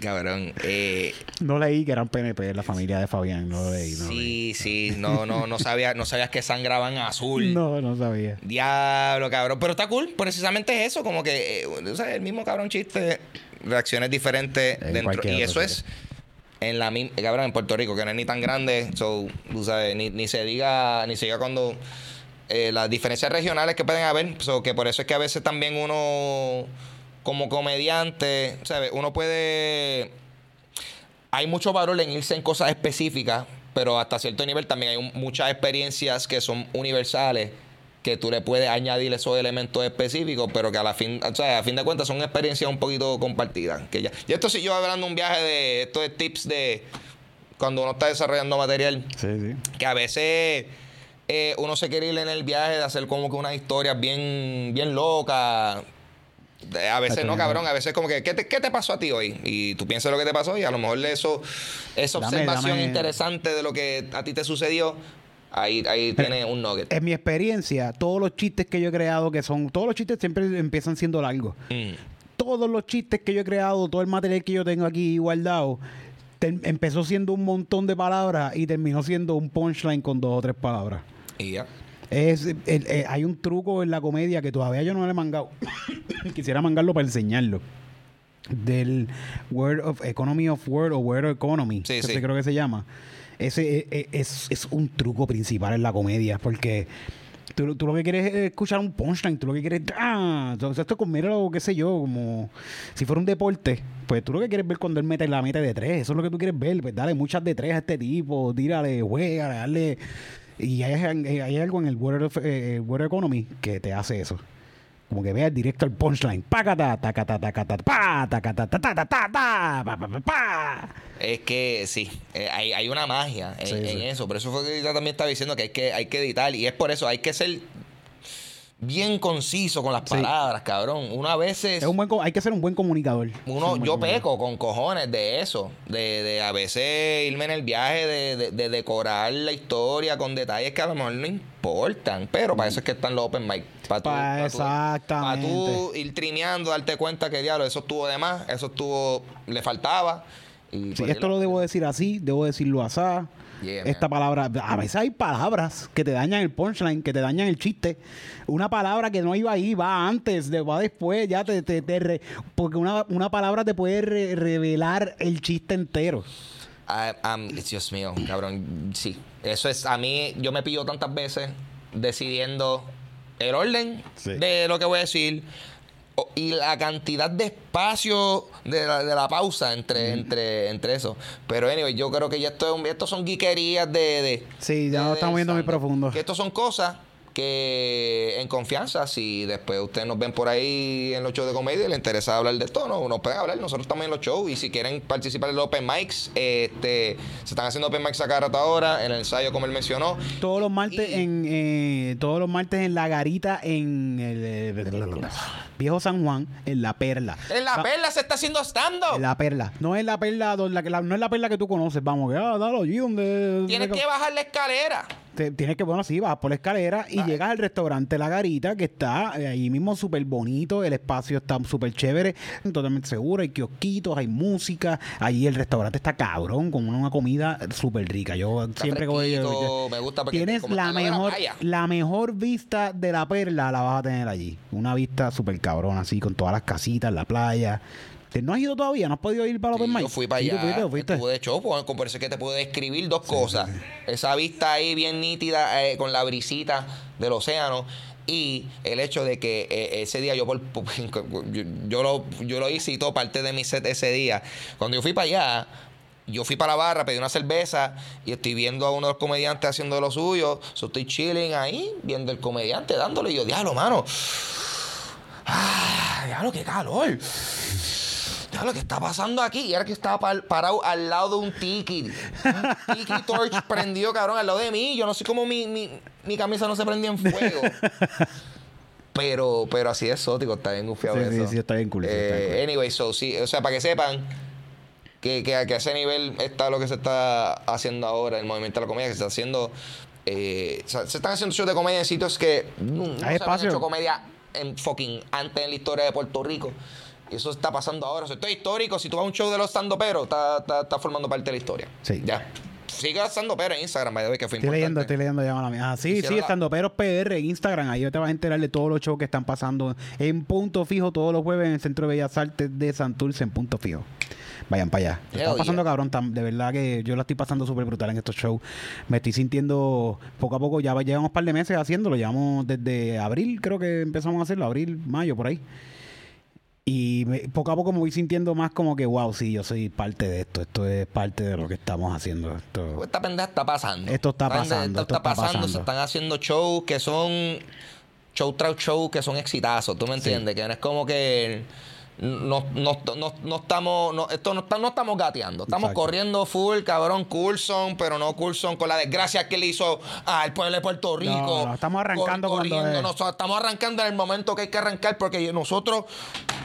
Cabrón. Eh, no leí que eran PNP, la familia de Fabián. No lo leí. No, lo leí. sí, sí. No, no, no sabía, no sabías que sangraban azul. no, no sabía. Diablo, cabrón. Pero está cool. Precisamente es eso. Como que, eh, sea, el mismo cabrón chiste, reacciones diferentes En dentro. Y eso es en la misma, cabrón, en Puerto Rico, que no es ni tan grande. So, tú sabes, ni, ni se diga, ni se diga cuando eh, las diferencias regionales que pueden haber. So, que por eso es que a veces también uno, como comediante, ¿sabes? Uno puede hay mucho valor en irse en cosas específicas, pero hasta cierto nivel también hay un- muchas experiencias que son universales que tú le puedes añadir esos elementos específicos, pero que a la fin, o sea, a fin de cuentas son experiencias un poquito compartidas. Que ya, y esto sí yo hablando un viaje de estos de tips de cuando uno está desarrollando material, Sí, sí. que a veces eh, uno se quiere ir en el viaje de hacer como que unas historias bien, bien locas. A veces no, cabrón. A veces como que, ¿qué te, qué te pasó a ti hoy? Y tú piensas lo que te pasó y a lo mejor eso, esa Dame, observación dame. interesante de lo que a ti te sucedió, ahí, ahí tiene un nugget. En mi experiencia, todos los chistes que yo he creado, que son. Todos los chistes siempre empiezan siendo largos. Mm. Todos los chistes que yo he creado, todo el material que yo tengo aquí guardado, empezó siendo un montón de palabras y terminó siendo un punchline con dos o tres palabras. Y ya. Es, el- eh, hay un truco en la comedia que todavía yo no le he mangado. Quisiera mangarlo para enseñarlo. Del Word of Economy of Word o Word Economy, Sí, que sí. creo que se llama. Ese eh, eh, es, es un truco principal en la comedia, porque tú, tú lo que quieres es escuchar un punchline, tú lo que quieres ah, entonces esto es como, mira, qué sé yo, como si fuera un deporte, pues tú lo que quieres ver cuando él mete la meta de tres, eso es lo que tú quieres ver, pues dale muchas de tres a este tipo, tírale, juega, dale. Y hay, hay- algo en el of- eh, Economy que te hace eso. Como que veas directo al punchline. Pacata, tacata, tacata, pa, tacata, ta, ta, ta, ta, ta, pa, pa. Es que sí, eh, hay, hay una magia en, Sí, en sí. eso. Por eso fue que yo también estaba diciendo que hay que, hay que editar. Y es por eso, hay que ser bien conciso con las Sí. palabras, cabrón. Uno a veces... Es un buen, hay que ser un buen comunicador. Uno, buen yo peco con cojones de eso, de, de a veces irme en el viaje de, de- de decorar la historia con detalles que a lo mejor no importan, pero para eso es que están los open mic. Para tú, Pa- exactamente. pa' tú ir trineando, darte cuenta que diablo, eso estuvo de más, eso estuvo, le faltaba. Y Si pues, esto lo debo decir así, debo decirlo así. Yeah, Esta palabra, a veces hay palabras que te dañan el punchline, que te dañan el chiste. Una palabra que no iba ahí, va antes, va después, ya te, te, te re- porque una, una palabra te puede re- revelar el chiste entero. Ah, Dios mío, cabrón. Sí. Eso es, a mí, yo me pillo tantas veces decidiendo el orden Sí. de lo que voy a decir, y la cantidad de espacio de la, de la pausa entre, entre, entre eso. Pero anyway, yo creo que ya esto, esto son guiquerías de, de- Sí, ya de- no estamos viendo muy profundo. Que estos son cosas que en confianza, si después ustedes nos ven por ahí en los shows de comedia y les interesa hablar de esto, no, nos pueden hablar. Nosotros estamos en los shows y si quieren participar en los open mics, este, se están haciendo open mics a cada rato ahora, en el ensayo, como él mencionó. Todos los martes Y- en eh, todos los martes en la garita en el eh, Viejo San Juan, en la Perla. En la Ah, perla se está haciendo stand-up. en la Perla. No es la Perla, la, que- la- no es la Perla que tú conoces, vamos, que ah, dalo allí donde Tienes que bajar la escalera. Te- tienes que, bueno, sí, vas por la escalera y Ah. llegas al restaurante La Garita, que está eh, ahí mismo súper bonito, el espacio está súper chévere, totalmente seguro, hay kiosquitos, hay música, ahí el restaurante está cabrón, con una comida súper rica. Yo siempre que voy fresquito, me gusta porque Tienes como la está la mejor, playa. la mejor vista de la perla, la vas a tener allí. Una vista súper cabrón, así, con todas las casitas, la playa. ¿Te- ¿No has ido todavía? ¿No has podido ir para los Sí, open yo mic? fui para allá. fuiste, fuiste. Estuve de show, pues, por eso es que te puedo describir dos cosas. Esa vista ahí bien nítida eh, con la brisita del océano. Y el hecho de que eh, ese día yo, por, por- yo, yo lo, yo lo hice y todo parte de mi set ese día. Cuando yo fui para allá, yo fui para la barra, pedí una cerveza y estoy viendo a uno de los comediantes haciendo lo suyo. So, estoy chilling ahí, viendo el comediante dándole. Y yo, diablo, mano. Ah, diablo, qué calor. Diablo, ¿qué está pasando aquí? Y era que estaba par- parado al lado de un tiki. Un tiki torch prendido, cabrón, al lado de mí. Yo no sé cómo mi, mi, mi camisa no se prendía en fuego. Pero, pero así de exótico, está bien gufiado Sí, sí, eso. sí, está bien cool, sí, está bien Eh, cool. Anyway, so, sí, o sea, para que sepan que, que, que a ese nivel está lo que se está haciendo ahora, el movimiento de la comedia, que se está haciendo. eh, o sea, se están haciendo shows de comedia en sitios que no, no se espacio. hecho comedia en fucking antes en la historia de Puerto Rico. Y eso está pasando ahora. Sea, esto es histórico. Si tú vas a un show de los pero está, está, está formando parte de la historia. Sí. Ya. Sigue estando pero en Instagram, way, que fue Estoy leyendo, importante. estoy leyendo ya mala mía. Ah, sí, sí, estando Peros PR en Instagram. Ahí te vas a enterar de todos los shows que están pasando en punto fijo todos los jueves en el Centro de Bellas Artes de Santurce en punto fijo. Vayan para allá. Hell Están pasando cabrón. De verdad que yo la estoy pasando súper brutal en estos shows. Me estoy sintiendo poco a poco. Ya va- llevamos un par de meses haciéndolo. Llevamos desde abril, creo que empezamos a hacerlo. Abril, mayo, por ahí. Y me- poco a poco me voy sintiendo más como que, wow, sí, yo soy parte de esto. Esto es parte de lo que estamos haciendo. Esto, Esta pendeja está pasando. Esto está pasando, Esto esto está pasando. Se están haciendo shows que son. Show tras show que son exitazos. ¿Tú me entiendes? Que no es como que. No, no, no, no estamos. No, esto no, está- no estamos gateando. Estamos Exacto. corriendo full, cabrón, Coulson, pero no Coulson con la desgracia que le hizo al pueblo de Puerto Rico. No, no, estamos arrancando Cor- cuando es. Estamos arrancando en el momento que hay que arrancar porque nosotros,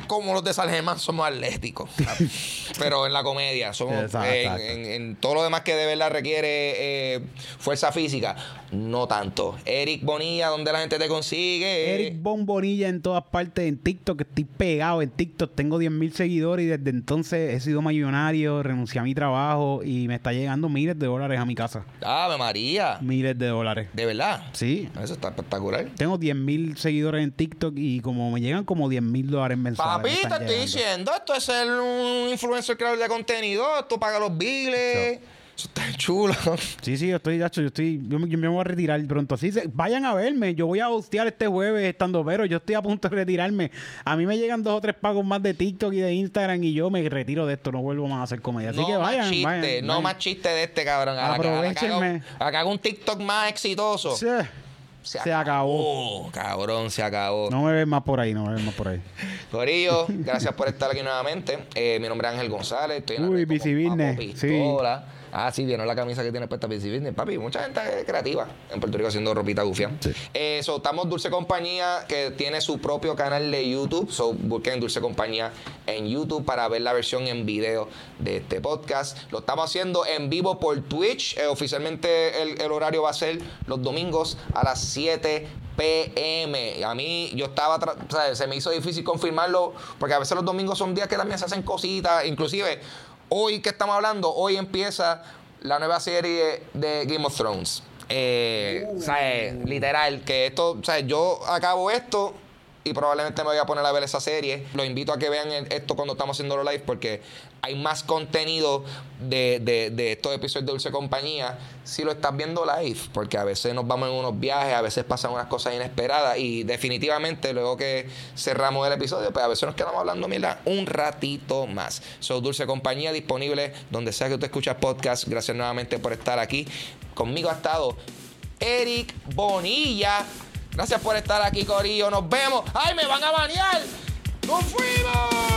como los de Salgemán, somos atléticos. pero en la comedia, somos Exacto, en- exacto. en, en todo lo demás que de verdad requiere eh, fuerza física, no tanto. Eric Bonilla, donde la gente te consigue. Eric Bombonilla en todas partes, en TikTok, estoy pegado en TikTok, tengo 10 mil seguidores y desde entonces he sido millonario, renuncié a mi trabajo y me está llegando miles de dólares a mi casa. Ave María. Miles de dólares. De verdad. Sí. Eso está espectacular. Tengo 10 mil seguidores en TikTok y como me llegan como 10 mil dólares mensuales. me Papi, te estoy llegando. diciendo, esto es ser un influencer creador de contenido, esto paga los biles. Eso está chulo. Sí, sí, yo estoy, gacho, yo estoy, yo me, yo me voy a retirar pronto. Así se- vayan a verme, yo voy a hostear este jueves estando pero yo estoy a punto de retirarme. A mí me llegan dos o tres pagos más de TikTok y de Instagram y yo me retiro de esto, no vuelvo más a hacer comedia. Así no que vayan, más chiste, vayan, no vayan. más chiste de este cabrón. A Aprovechenme. a la que haga un TikTok más exitoso. Sí. Se, acabó. Cabrón, se acabó. No me ves más por ahí, no me ves más por ahí. Corillo, gracias por estar aquí nuevamente. Eh, mi nombre es Ángel González. Estoy en la Uy, Papo sí. Ah, sí, vieron la camisa que tiene puesta Busy Business. Papi, mucha gente creativa en Puerto Rico haciendo ropita gufia. Sí. Eh, so, estamos Dulce Compañía, que tiene su propio canal de YouTube. So, busquen Dulce Compañía en YouTube para ver la versión en video de este podcast. Lo estamos haciendo en vivo por Twitch. Eh, oficialmente el, el horario va a ser los domingos a las 7 PM. A mí, yo estaba, o sea, se me hizo difícil confirmarlo, porque a veces los domingos son días que también se hacen cositas. Inclusive, hoy que estamos hablando, hoy empieza la nueva serie de Game of Thrones. Eh, o sea, eh, literal, que esto, sea, yo acabo esto y probablemente me voy a poner a ver esa serie. Los invito a que vean esto cuando estamos haciendo live porque hay más contenido de, de, estos episodios de Dulce Compañía si lo estás viendo live, porque a veces nos vamos en unos viajes, a veces pasan unas cosas inesperadas y definitivamente luego que cerramos el episodio, pues a veces nos quedamos hablando, mira, un ratito más. So, Dulce Compañía disponible donde sea que usted escucha podcast. Gracias nuevamente por estar aquí. Conmigo ha estado Eric Bonilla. Gracias por estar aquí, Corillo. Nos vemos. ¡Ay, me van a banear! ¡Nos fuimos!